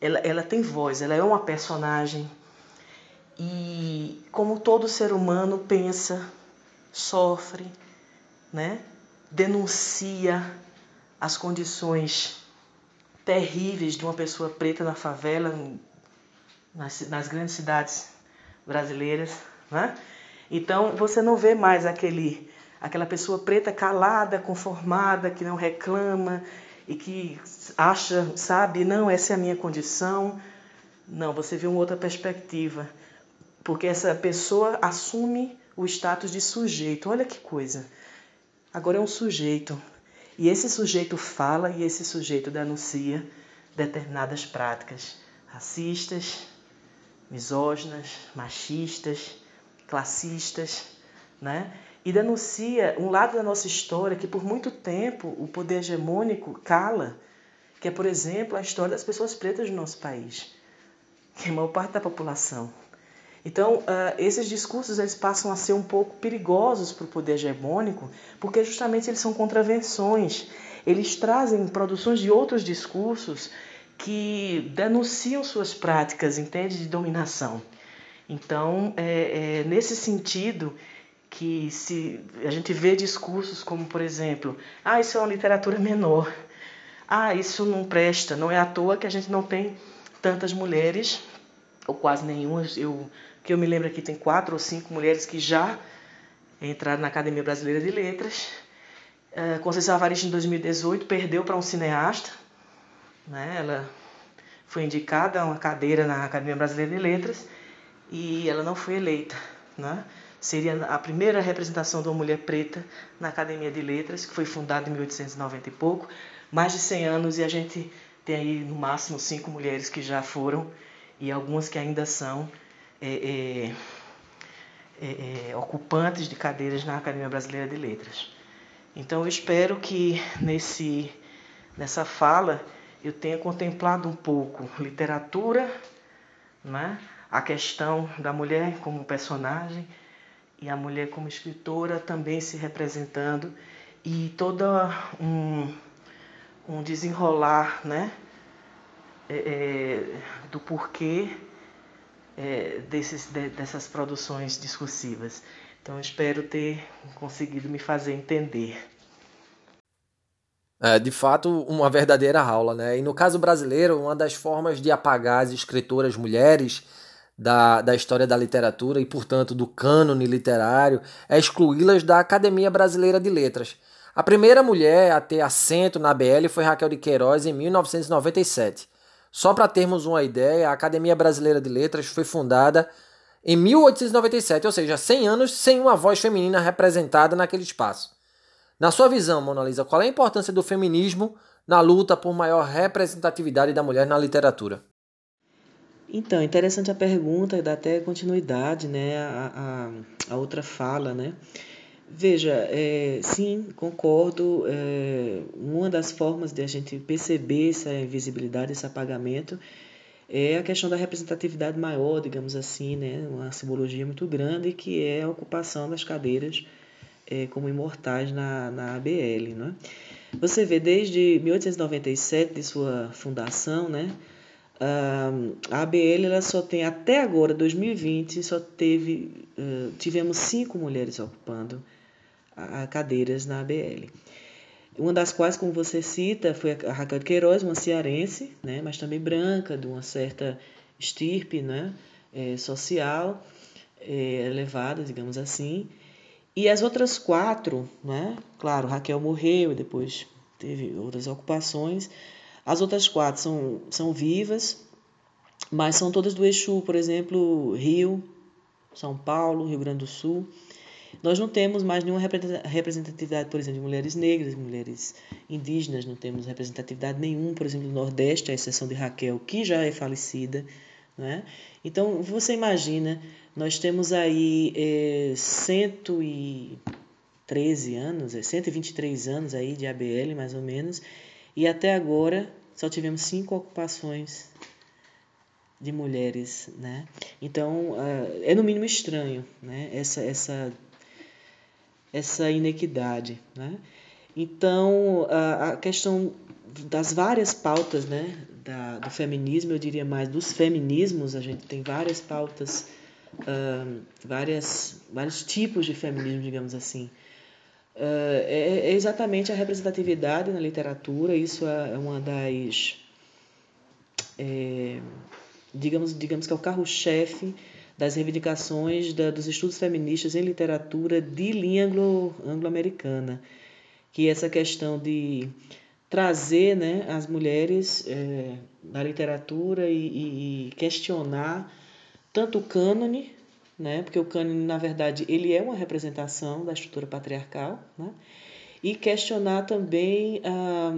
ela, ela tem voz, ela é uma personagem. E como todo ser humano pensa, sofre, né? denuncia as condições terríveis de uma pessoa preta na favela, nas, nas grandes cidades brasileiras. Né? Então você não vê mais aquele, aquela pessoa preta calada, conformada, que não reclama e que acha, sabe, não, essa é a minha condição. Não, você vê uma outra perspectiva, porque essa pessoa assume o status de sujeito. Olha que coisa. Agora é um sujeito. E esse sujeito fala e esse sujeito denuncia determinadas práticas racistas, misóginas, machistas, classistas, né? E denuncia um lado da nossa história que por muito tempo o poder hegemônico cala, que é, por exemplo, a história das pessoas pretas do nosso país, que é a maior parte da população. Então, uh, esses discursos eles passam a ser um pouco perigosos para o poder hegemônico, porque justamente eles são contravenções. Eles trazem produções de outros discursos que denunciam suas práticas, entende, de dominação. Então, é, é nesse sentido que se a gente vê discursos como, por exemplo, ah, isso é uma literatura menor, ah, isso não presta, não é à toa que a gente não tem tantas mulheres, ou quase nenhuma, eu que eu me lembro aqui tem quatro ou cinco mulheres que já entraram na Academia Brasileira de Letras. Uh, Conceição Avarista, em 2018, perdeu para um cineasta. Né? Ela foi indicada a uma cadeira na Academia Brasileira de Letras e ela não foi eleita. Né? Seria a primeira representação de uma mulher preta na Academia de Letras, que foi fundada em 1890 e pouco. Mais de 100 anos e a gente tem aí no máximo cinco mulheres que já foram e algumas que ainda são é, é, é, é, ocupantes de cadeiras na Academia Brasileira de Letras. Então eu espero que nesse, nessa fala eu tenha contemplado um pouco literatura, né? a questão da mulher como personagem e a mulher como escritora também se representando e todo um, um desenrolar né? É, é, do porquê é, desses, de, dessas produções discursivas. Então, espero ter conseguido me fazer entender. É, de fato, uma verdadeira aula, né? E no caso brasileiro, uma das formas de apagar as escritoras mulheres da, da história da literatura e, portanto, do cânone literário é excluí-las da Academia Brasileira de Letras. A primeira mulher a ter assento na BL foi Raquel de Queiroz em 1997. Só para termos uma ideia, a Academia Brasileira de Letras foi fundada em 1897, ou seja, 100 anos sem uma voz feminina representada naquele espaço. Na sua visão, Mona Lisa, qual é a importância do feminismo na luta por maior representatividade da mulher na literatura? Então, interessante a pergunta e dá até continuidade né, a, a, a outra fala. Né? Veja, é, sim, concordo. É, uma das formas de a gente perceber essa invisibilidade, esse apagamento, é a questão da representatividade maior, digamos assim, né? uma simbologia muito grande, que é a ocupação das cadeiras é, como imortais na, na ABL. Né? Você vê, desde 1897, de sua fundação, né? a ABL ela só tem, até agora, 2020, só teve, tivemos cinco mulheres ocupando a, cadeiras na ABL. Uma das quais, como você cita, foi a Raquel Queiroz, uma cearense, né, mas também branca, de uma certa estirpe né, é, social é, elevada, digamos assim. E as outras quatro, né? Claro, Raquel morreu e depois teve outras ocupações. As outras quatro são, são vivas, mas são todas do eixo, por exemplo, Rio, São Paulo, Rio Grande do Sul. Nós não temos mais nenhuma representatividade, por exemplo, de mulheres negras, mulheres indígenas, não temos representatividade nenhuma, por exemplo, do Nordeste, à exceção de Raquel, que já é falecida. Né? Então, você imagina, nós temos aí é, 113 anos, é, 123 anos aí de ABL, mais ou menos, e até agora só tivemos cinco ocupações de mulheres, né? Então, é no mínimo estranho, né? Essa, essa, essa inequidade, né? Então, a questão das várias pautas, né? da, do feminismo, eu diria mais dos feminismos, a gente tem várias pautas, uh, várias, vários tipos de feminismo, digamos assim. Uh, é, é, exatamente a representatividade na literatura, isso é, é uma das. É, digamos, digamos que é o carro-chefe das reivindicações da, dos estudos feministas em literatura de linha anglo-americana, anglo que é essa questão de trazer né, as mulheres é, na literatura e, e, questionar tanto o cânone, né, porque o cânone, na verdade, ele é uma representação da estrutura patriarcal, né, e questionar também ah,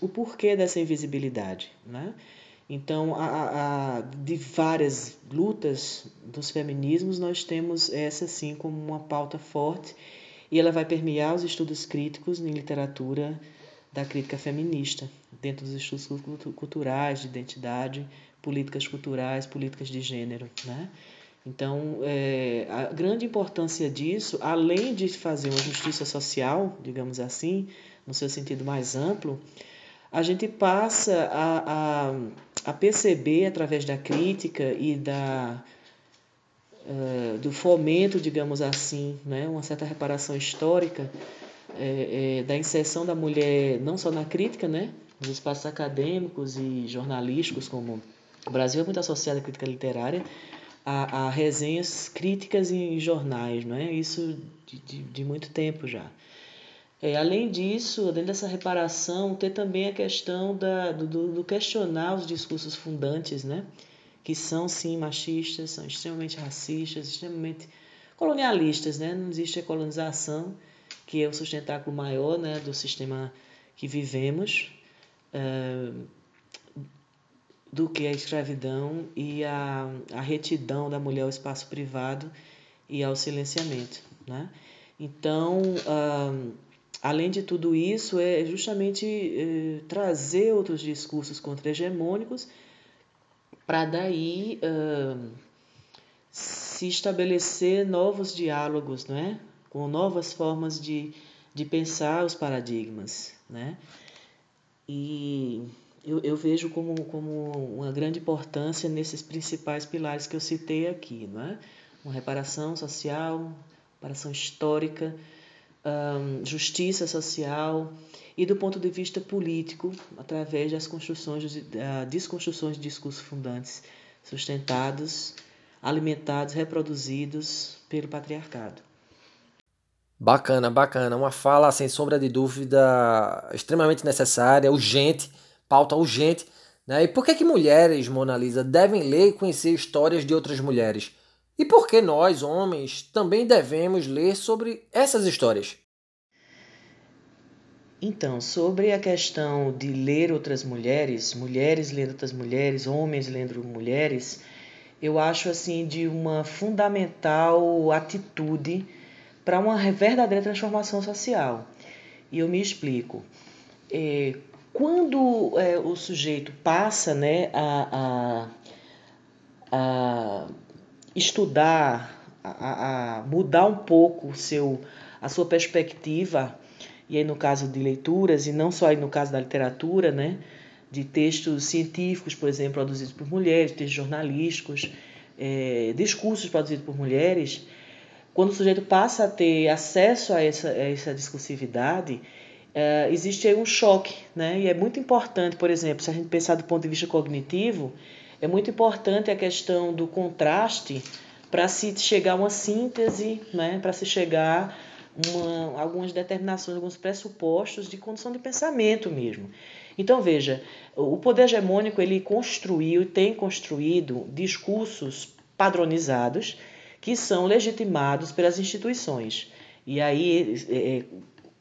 o porquê dessa invisibilidade. Né? Então, a, a, de várias lutas dos feminismos, nós temos essa, sim, como uma pauta forte, e ela vai permear os estudos críticos em literatura da crítica feminista, dentro dos estudos culturais, de identidade, políticas culturais, políticas de gênero. Né? Então, é, a grande importância disso, além de fazer uma justiça social, digamos assim, no seu sentido mais amplo, a gente passa a, a, a perceber, através da crítica e da, uh, do fomento, digamos assim, né, uma certa reparação histórica, é, é, da inserção da mulher não só na crítica, né, nos espaços acadêmicos e jornalísticos, como o Brasil é muito associado à crítica literária, a, a resenhas críticas em jornais, não é? Isso de, de, de muito tempo já. É, além disso, dentro dessa reparação, ter também a questão da, do, do, questionar os discursos fundantes, né? que são sim machistas, são extremamente racistas, extremamente colonialistas. Né? Não existe a colonização, que é o sustentáculo maior né, do sistema que vivemos, uh, do que a escravidão e a, a retidão da mulher ao espaço privado e ao silenciamento. Né? Então, uh, além de tudo isso, é justamente uh, trazer outros discursos contra-hegemônicos para daí se estabelecer novos diálogos, não é? com novas formas de, de pensar os paradigmas. Né? E eu, eu vejo como, como uma grande importância nesses principais pilares que eu citei aqui. Não é? Uma reparação social, reparação histórica, um, justiça social e do ponto de vista político, através das construções, uh, desconstruções de discursos fundantes sustentados, alimentados, reproduzidos pelo patriarcado. Bacana, bacana. Uma fala, sem sombra de dúvida, extremamente necessária, urgente, pauta urgente. Né? E por que, que mulheres, Mona Lisa, devem ler e conhecer histórias de outras mulheres? E por que nós, homens, também devemos ler sobre essas histórias? Então, sobre a questão de ler outras mulheres, mulheres lendo outras mulheres, homens lendo mulheres, eu acho assim de uma fundamental atitude para uma verdadeira transformação social. E eu me explico. É, quando é, o sujeito passa né, a, a, a estudar, a, a, mudar um pouco seu, a sua perspectiva, e aí no caso de leituras, e não só aí no caso da literatura, né, de textos científicos, por exemplo, produzidos por mulheres, textos jornalísticos, é, discursos produzidos por mulheres, quando o sujeito passa a ter acesso a essa, a essa discursividade, uh, existe aí um choque, né? E é muito importante, por exemplo, se a gente pensar do ponto de vista cognitivo, é muito importante a questão do contraste para se chegar a uma síntese, né? Para se chegar uma, algumas determinações, alguns pressupostos de condição de pensamento mesmo. Então veja, o poder hegemônico ele construiu, tem construído discursos padronizados que são legitimados pelas instituições. E aí, é, é,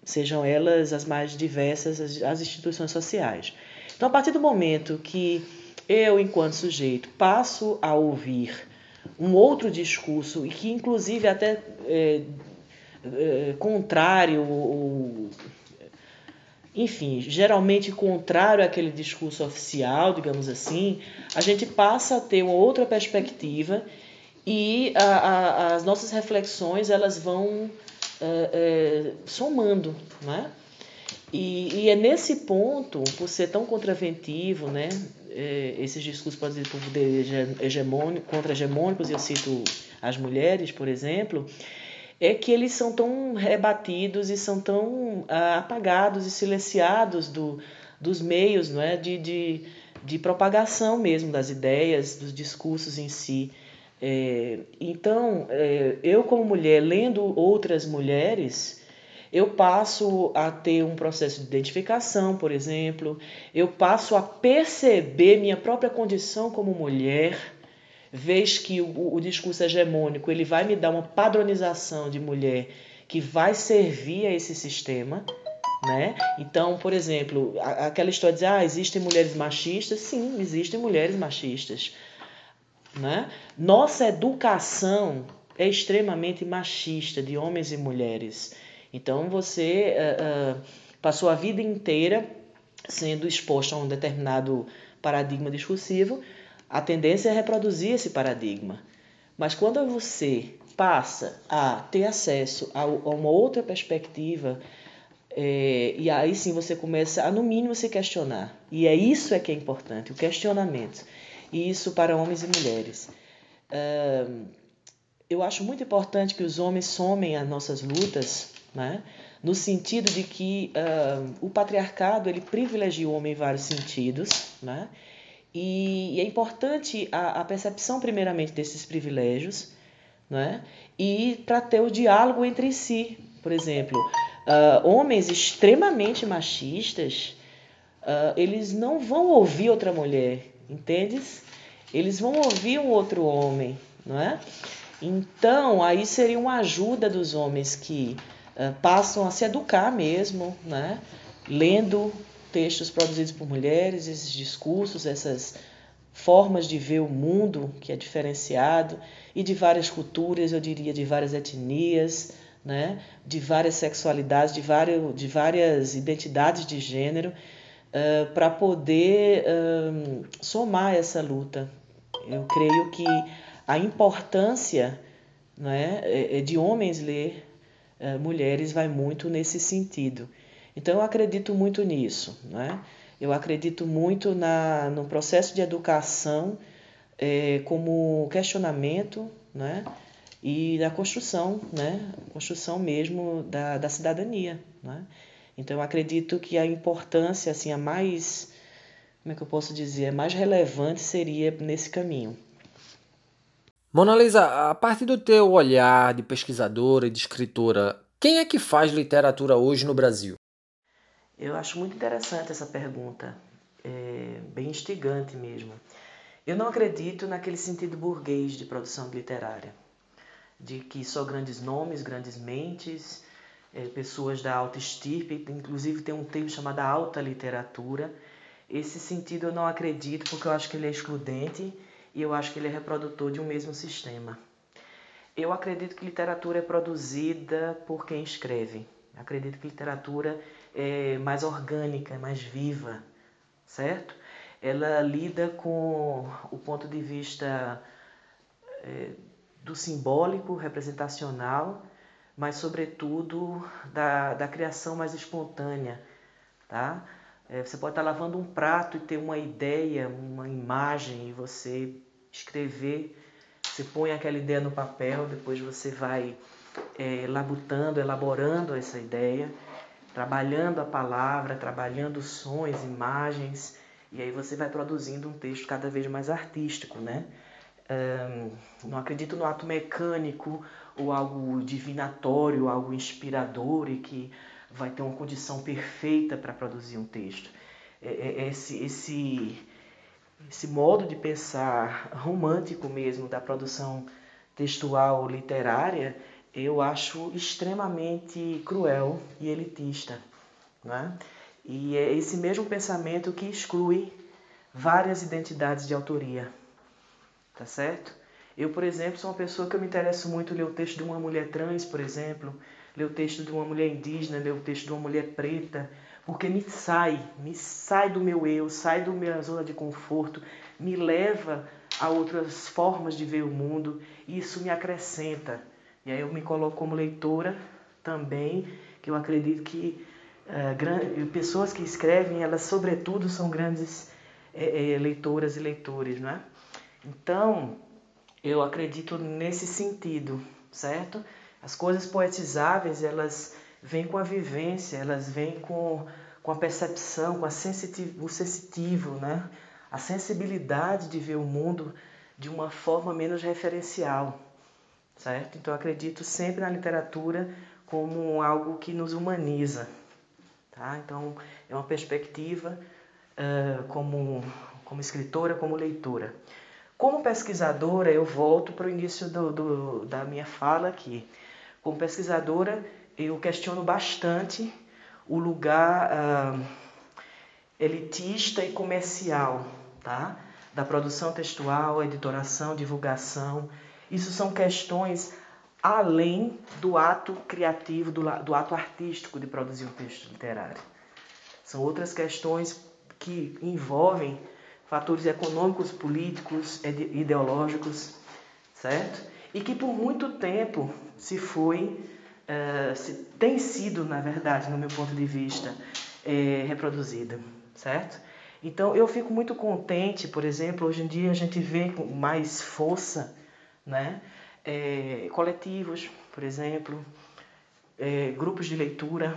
sejam elas as mais diversas, as, as instituições sociais. Então, a partir do momento que eu, enquanto sujeito, passo a ouvir um outro discurso e que, inclusive, até é, é, contrário, ou, enfim, geralmente contrário àquele discurso oficial, digamos assim, a gente passa a ter uma outra perspectiva e a, a, as nossas reflexões elas vão é, é, somando, né? E, e, é nesse ponto, por ser tão contraventivo, né, é, esses discursos podem ser hegemônico, contra-hegemônicos, eu cito as mulheres, por exemplo, é que eles são tão rebatidos e são tão ah, apagados e silenciados do, dos meios não é, de, de, de propagação mesmo das ideias, dos discursos em si. É, então, é, eu como mulher, lendo outras mulheres, eu passo a ter um processo de identificação, por exemplo, eu passo a perceber minha própria condição como mulher, vez que o, o discurso hegemônico ele vai me dar uma padronização de mulher que vai servir a esse sistema, né? Então, por exemplo, aquela história de dizer, ah, existem mulheres machistas, sim, existem mulheres machistas. Né? Nossa educação é extremamente machista de homens e mulheres. Então você uh, uh, passou a vida inteira sendo exposto a um determinado paradigma discursivo, a tendência é reproduzir esse paradigma. Mas quando você passa a ter acesso a, uma outra perspectiva, é, e aí sim você começa a, no mínimo, se questionar. E é isso é que é importante, o questionamento e isso para homens e mulheres. eu acho muito importante que os homens somem as nossas lutas, né? no sentido de que o patriarcado ele privilegia o homem em vários sentidos, né? e, e é importante a, a, percepção primeiramente desses privilégios, né? e para ter o diálogo entre si. Por exemplo, uh, homens extremamente machistas, uh, eles não vão ouvir outra mulher, Entendes? Eles vão ouvir um outro homem, não é? Então, aí seria uma ajuda dos homens que uh, passam a se educar mesmo, né? Lendo textos produzidos por mulheres, esses discursos, essas formas de ver o mundo que é diferenciado e de várias culturas, eu diria, de várias etnias, né? de várias sexualidades, de, de várias identidades de gênero uh, para poder uh, somar essa luta. Eu creio que a importância né, de homens ler mulheres vai muito nesse sentido. Então eu acredito muito nisso. Né? Eu acredito muito na, no processo de educação é, como questionamento né? e da construção, né? construção mesmo da, da cidadania. Né? Então, eu acredito que a importância, assim, a mais, como é que eu posso dizer, a mais relevante seria nesse caminho. Mona Lisa, a partir do teu olhar de pesquisadora e de escritora, quem é que faz literatura hoje no Brasil? Eu acho muito interessante essa pergunta, é bem instigante mesmo. Eu não acredito naquele sentido burguês de produção literária, de que só grandes nomes, grandes mentes, é, pessoas da alta estirpe, inclusive tem um termo chamado alta literatura. Esse sentido eu não acredito porque eu acho que ele é excludente e eu acho que ele é reprodutor de um mesmo sistema. Eu acredito que literatura é produzida por quem escreve. Acredito que literatura é mais orgânica, é mais viva, certo? ela lida com o ponto de vista é, do simbólico, representacional, mas sobretudo da, da criação mais espontânea, tá? É, você pode estar lavando um prato e ter uma ideia, uma imagem e você escrever, você põe aquela ideia no papel, depois você vai é, labutando, elaborando essa ideia, trabalhando a palavra, trabalhando sons, imagens, e aí você vai produzindo um texto cada vez mais artístico, né? Um, não acredito no ato mecânico ou algo divinatório, algo inspirador e que vai ter uma condição perfeita para produzir um texto. É, é, é esse, esse, esse modo de pensar romântico mesmo da produção textual literária, eu acho extremamente cruel e elitista. Né? E é esse mesmo pensamento que exclui várias identidades de autoria. Tá certo? Eu, por exemplo, sou uma pessoa que eu me interesso muito ler o texto de uma mulher trans, por exemplo, ler o texto de uma mulher indígena, ler o texto de uma mulher preta, porque me sai, me sai do meu eu, sai da minha zona de conforto, me leva a outras formas de ver o mundo e isso me acrescenta. E aí eu me coloco como leitora também, que eu acredito que uh, pessoas que escrevem, elas sobretudo são grandes é, é, leitoras e leitores, não é? Então, eu acredito nesse sentido, certo? As coisas poetizáveis, elas vêm com a vivência, elas vêm com, com a percepção, com a sensitiv o sensitivo, né? A sensibilidade de ver o mundo de uma forma menos referencial, certo? Então, acredito sempre na literatura como algo que nos humaniza, Tá? Então, é uma perspectiva uh, como, como escritora, como leitora. Como pesquisadora, eu volto para o início do, do, da minha fala aqui. Como pesquisadora, eu questiono bastante o lugar uh, elitista e comercial tá? da produção textual, editoração, divulgação. Isso são questões além do ato criativo, do, do ato artístico de produzir um texto literário. São outras questões que envolvem fatores econômicos, políticos, ideológicos, certo? E que por muito tempo se foi, uh, se, tem sido, na verdade, no meu ponto de vista, é, reproduzida, certo? Então eu fico muito contente, por exemplo, hoje em dia a gente vê com mais força, né? é, coletivos, por exemplo, é, grupos de leitura.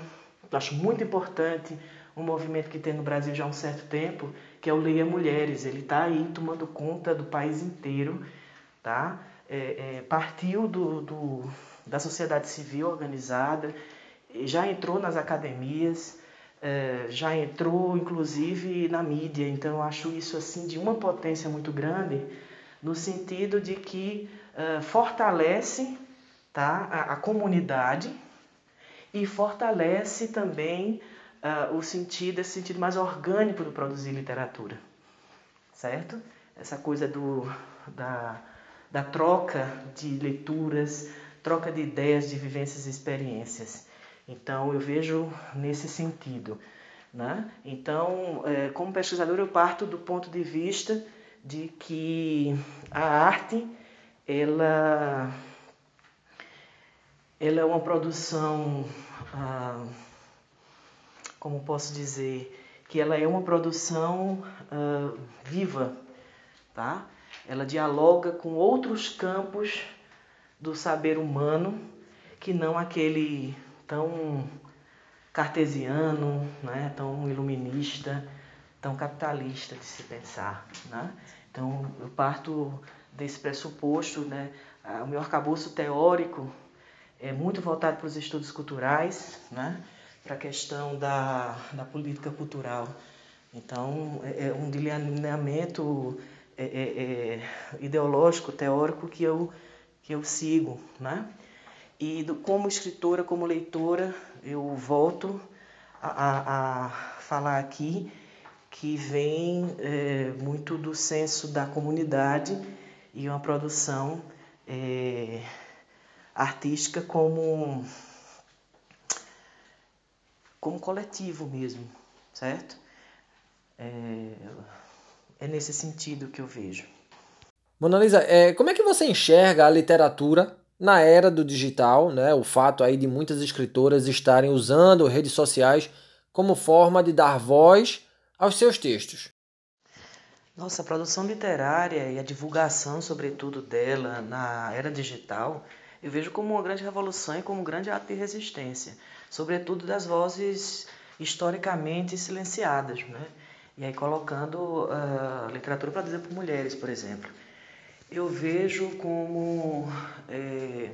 Eu acho muito importante um movimento que tem no Brasil já há um certo tempo, que é o Leia Mulheres. Ele está aí tomando conta do país inteiro, tá? É, partiu do, do, da sociedade civil organizada, já entrou nas academias, é, já entrou inclusive na mídia. Então eu acho isso assim de uma potência muito grande, no sentido de que uh, fortalece tá, a, comunidade e fortalece também uh, o sentido, esse sentido mais orgânico do produzir literatura, certo? Essa coisa do, da, da troca de leituras, troca de ideias, de vivências e experiências. Então eu vejo nesse sentido. Né? Então, é, como pesquisador, eu parto do ponto de vista de que a arte ela, ela é uma produção, ah, como posso dizer, que ela é uma produção ah, viva, tá? Ela dialoga com outros campos do saber humano que não aquele tão cartesiano, né, tão iluminista, tão capitalista de se pensar. Né? Então, eu parto desse pressuposto, né, o meu arcabouço teórico é muito voltado para os estudos culturais, né, para a questão da, da política cultural. Então, é, é um delineamento é, é, é, ideológico, teórico que eu, que eu sigo. Né? E do, como escritora, como leitora, eu volto a, a, a falar aqui que vem é, muito do senso da comunidade e uma produção é, artística como como coletivo mesmo, certo? É, é nesse sentido que eu vejo. Mona Lisa, é, como é que você enxerga a literatura na era do digital, né, o fato aí de muitas escritoras estarem usando redes sociais como forma de dar voz aos seus textos. Nossa, a produção literária e a divulgação, sobretudo dela, na era digital, eu vejo como uma grande revolução e como um grande ato de resistência, sobretudo das vozes historicamente silenciadas, né? E aí colocando a uh, literatura dizer por mulheres, por exemplo eu vejo como, é,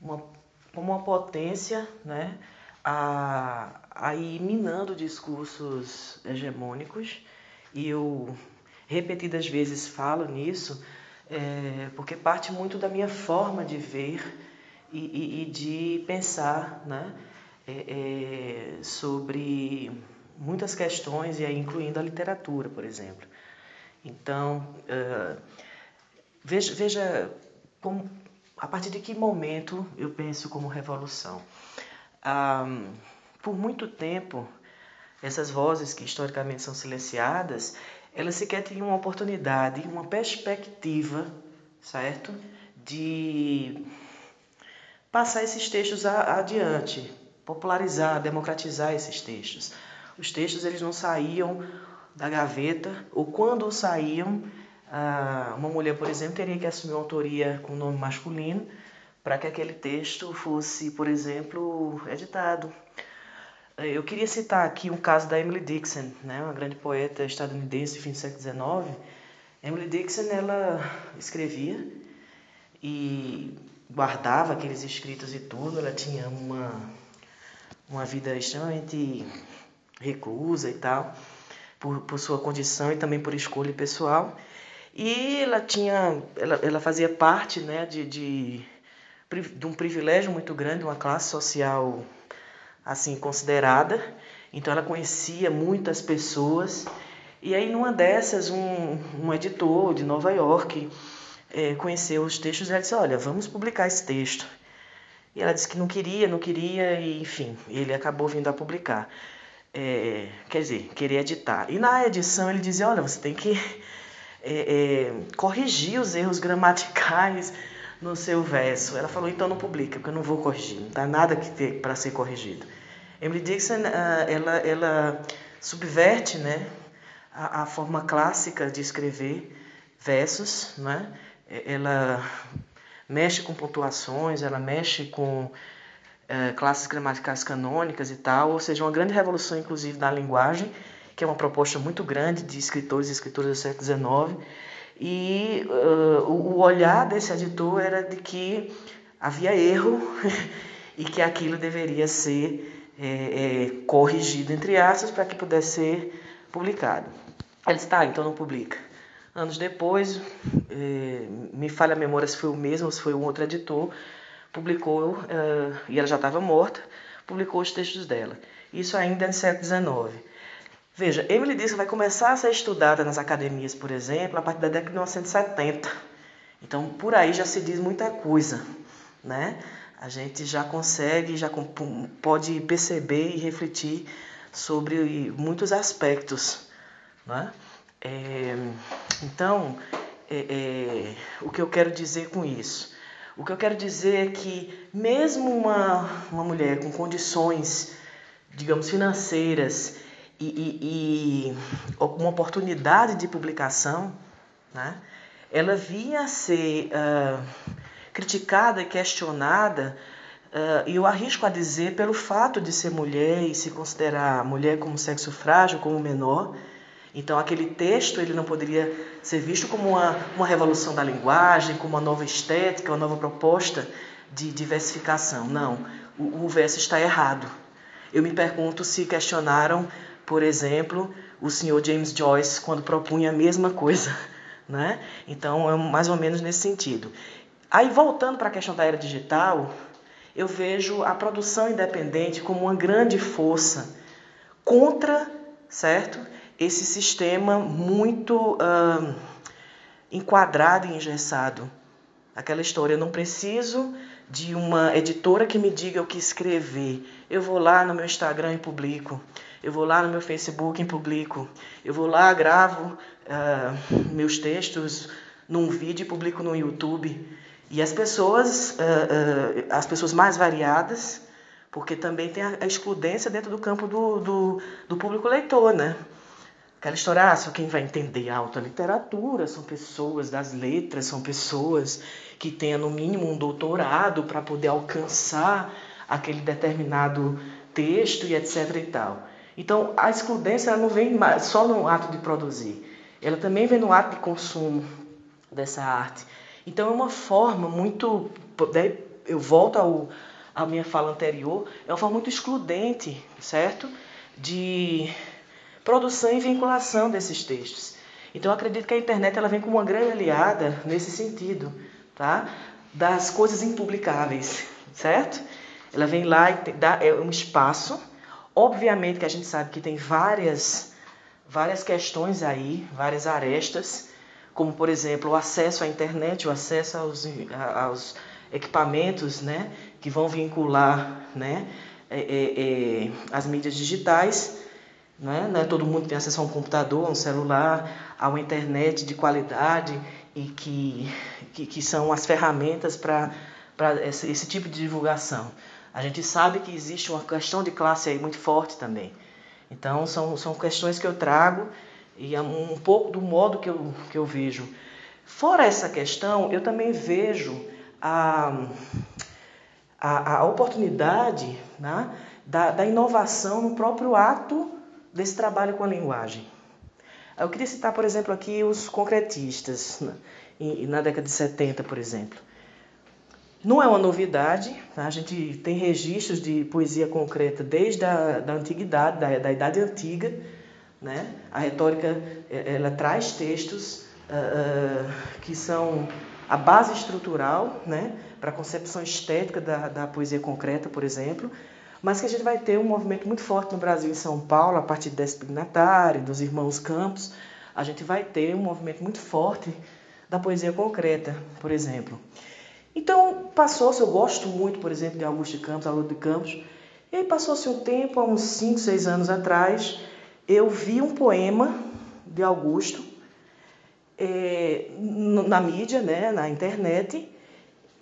uma, como uma potência né, a, a ir minando discursos hegemônicos, e eu repetidas vezes falo nisso, é, porque parte muito da minha forma de ver e, e, e de pensar né, é, é sobre muitas questões, e aí incluindo a literatura, por exemplo. Então, uh, veja, veja como, a partir de que momento eu penso como revolução. Um, por muito tempo, essas vozes que historicamente são silenciadas, elas sequer tinham uma oportunidade, uma perspectiva, certo? De passar esses textos adiante, popularizar, democratizar esses textos. Os textos eles não saíam da gaveta, ou quando saíam, uma mulher, por exemplo, teria que assumir uma autoria com nome masculino para que aquele texto fosse, por exemplo, editado. Eu queria citar aqui um caso da Emily Dixon, né, uma grande poeta estadunidense do fim do século XIX. Emily Dixon ela escrevia e guardava aqueles escritos e tudo. Ela tinha uma uma vida extremamente reclusa e tal por, por sua condição e também por escolha pessoal. E ela tinha, ela, ela fazia parte né, de, de, de um privilégio muito grande, uma classe social assim considerada. Então ela conhecia muitas pessoas. E aí numa dessas, um, um editor de Nova York é, conheceu os textos e ela disse, olha, vamos publicar esse texto. E ela disse que não queria, não queria, e enfim, ele acabou vindo a publicar é, quer dizer, querer editar. E na edição ele dizia, olha, você tem que é, é, corrigir os erros gramaticais no seu verso. Ela falou, então não publica, porque eu não vou corrigir, não dá nada que ter para ser corrigido. Emily Dixon, ah, ela, ela subverte né, a, a forma clássica de escrever versos, né? ela mexe com pontuações, ela mexe com é, classes gramaticais canônicas e tal, ou seja, uma grande revolução, inclusive, na linguagem, que é uma proposta muito grande de escritores e escritoras do século XIX. E uh, o olhar desse editor era de que havia erro e que aquilo deveria ser é, é, corrigido, entre aspas, para que pudesse ser publicado. Ele disse, tá, então não publica. Anos depois, é, me falha a memória se foi o mesmo ou se foi um outro editor, publicou, uh, e ela já estava morta, publicou os textos dela. Isso ainda no século XIX. Veja, Emily Dickinson vai começar a ser estudada nas academias, por exemplo, a partir da década de 1970. Então, por aí já se diz muita coisa, né? A gente já consegue, já pode perceber e refletir sobre muitos aspectos, né? É, então, é, é, o que eu quero dizer com isso? O que eu quero dizer é que, mesmo uma, uma mulher com condições, digamos, financeiras e, e, e uma oportunidade de publicação, né, ela vinha a ser uh, criticada e questionada, uh, e eu arrisco a dizer, pelo fato de ser mulher e se considerar mulher como sexo frágil, como menor. Então, aquele texto ele não poderia ser visto como uma, uma revolução da linguagem, como uma nova estética, uma nova proposta de diversificação. Não, o, o verso está errado. Eu me pergunto se questionaram, por exemplo, o senhor James Joyce quando propunha a mesma coisa né? Então, é mais ou menos nesse sentido. Aí, voltando para a questão da era digital, eu vejo a produção independente como uma grande força contra, certo? Esse sistema muito uh, enquadrado e engessado. Aquela história, eu não preciso de uma editora que me diga o que escrever. Eu vou lá no meu Instagram e publico. Eu vou lá no meu Facebook e publico. Eu vou lá, gravo uh, meus textos num vídeo e publico no YouTube. E as pessoas, uh, uh, as pessoas mais variadas, porque também tem a excludência dentro do campo do, do, do público leitor, né? Aquela história, ah, só quem vai entender a alta literatura são pessoas das letras, são pessoas que tenham no mínimo um doutorado para poder alcançar aquele determinado texto e etc e tal. Então, a excludência ela não vem só no ato de produzir, ela também vem no ato de consumo dessa arte. Então, é uma forma muito. Eu volto ao, à minha fala anterior, é uma forma muito excludente, certo? De produção e vinculação desses textos. Então, acredito que a internet ela vem como uma grande aliada nesse sentido, tá? Das coisas impublicáveis, certo? Ela vem lá e dá é um espaço Obviamente que a gente sabe que tem várias, várias questões aí, várias arestas, como por exemplo o acesso à internet, o acesso aos, aos equipamentos né, que vão vincular né, é, é, é, as mídias digitais. Né? Não é todo mundo tem acesso a um computador, a um celular, a uma internet de qualidade e que, que, que são as ferramentas para esse, esse tipo de divulgação. A gente sabe que existe uma questão de classe aí muito forte também. Então, são, são questões que eu trago e é um pouco do modo que eu, que eu vejo. Fora essa questão, eu também vejo a, a, a oportunidade né, da, da inovação no próprio ato desse trabalho com a linguagem. Eu queria citar, por exemplo, aqui os concretistas, né, na década de 70, por exemplo. Não é uma novidade, tá? a gente tem registros de poesia concreta desde a da antiguidade, da, da Idade Antiga. Né? A retórica é, ela traz textos uh, que são a base estrutural né? para a concepção estética da, da poesia concreta, por exemplo, mas que a gente vai ter um movimento muito forte no Brasil e São Paulo, a partir de Despignatário, dos irmãos Campos, a gente vai ter um movimento muito forte da poesia concreta, por exemplo. Então, passou-se, eu gosto muito, por exemplo, de Augusto de Campos, Haroldo de Campos, e aí passou-se um tempo, há uns 5, 6 anos atrás, eu vi um poema de Augusto é, na mídia, né, na internet,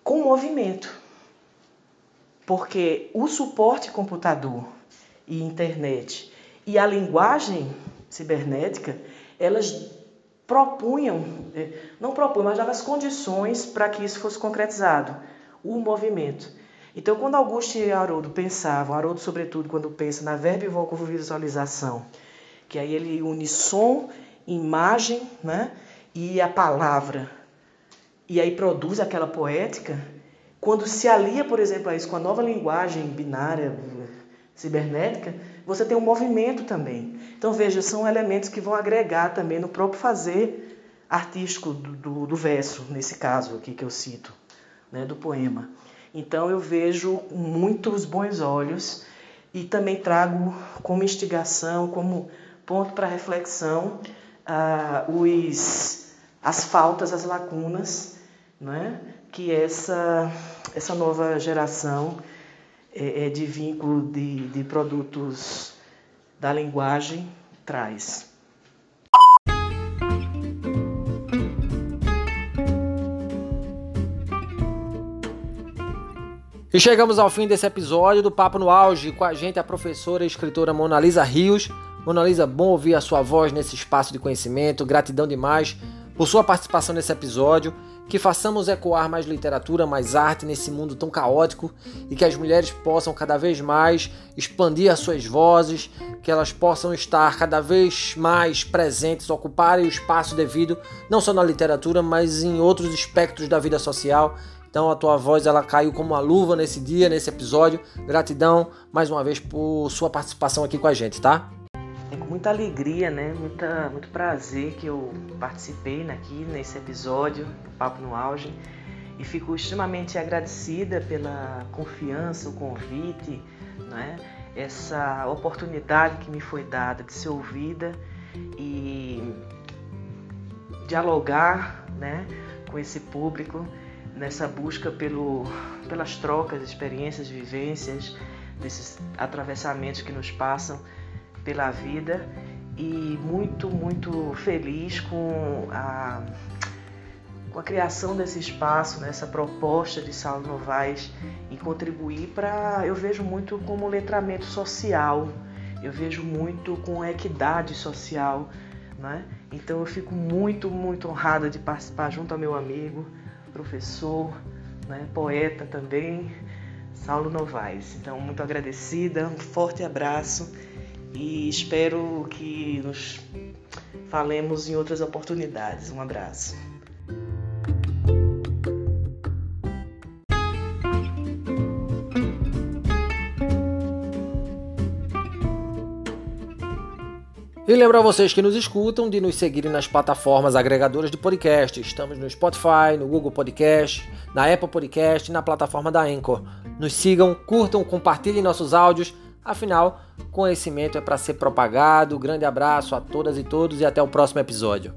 com movimento. Porque o suporte computador e internet e a linguagem cibernética, elas propunham, é, não propunham, mas davam as condições para que isso fosse concretizado, o movimento. Então, quando Augusto e Haroldo pensavam, Haroldo, sobretudo, quando pensa na verbo e visualização, que aí ele une som, imagem né, e a palavra, e aí produz aquela poética, quando se alia, por exemplo, a isso com a nova linguagem binária, cibernética, você tem um movimento também. Então, veja, são elementos que vão agregar também no próprio fazer artístico do, do, do verso, nesse caso aqui que eu cito, né, do poema. Então, eu vejo muitos bons olhos e também trago como instigação, como ponto para reflexão, ah, os, as faltas, as lacunas né, que essa, essa nova geração é, é, de vínculo de, de produtos da linguagem traz. E chegamos ao fim desse episódio do Papo no Auge. Com a gente a professora e escritora Monalisa Rios. Monalisa, bom ouvir a sua voz nesse espaço de conhecimento. Gratidão demais por sua participação nesse episódio, que façamos ecoar mais literatura, mais arte nesse mundo tão caótico e que as mulheres possam cada vez mais expandir as suas vozes, que elas possam estar cada vez mais presentes, ocuparem o espaço devido, não só na literatura, mas em outros aspectos da vida social. Então a tua voz ela caiu como uma luva nesse dia, nesse episódio. Gratidão mais uma vez por sua participação aqui com a gente, tá? É com muita alegria, né? Muita, muito prazer que eu participei aqui nesse episódio do Papo no Auge e fico extremamente agradecida pela confiança, o convite, né? essa oportunidade que me foi dada de ser ouvida e dialogar né? com esse público nessa busca pelo, pelas trocas, experiências, vivências, desses atravessamentos que nos passam pela vida e muito, muito feliz com a, com a criação desse espaço, nessa né, proposta de Saulo Novaes e contribuir para, eu vejo muito como letramento social, eu vejo muito com equidade social, né? Então eu fico muito, muito honrada de participar junto ao meu amigo, professor, né, poeta também, Saulo Novaes. Então, muito agradecida, um forte abraço e espero que nos falemos em outras oportunidades. Um abraço. E lembro a vocês que nos escutam de nos seguirem nas plataformas agregadoras de podcast. Estamos no Spotify, no Google Podcast, na Apple Podcast e na plataforma da Anchor. Nos sigam, curtam, compartilhem nossos áudios Afinal, conhecimento é para ser propagado. Grande abraço a todas e todos e até o próximo episódio.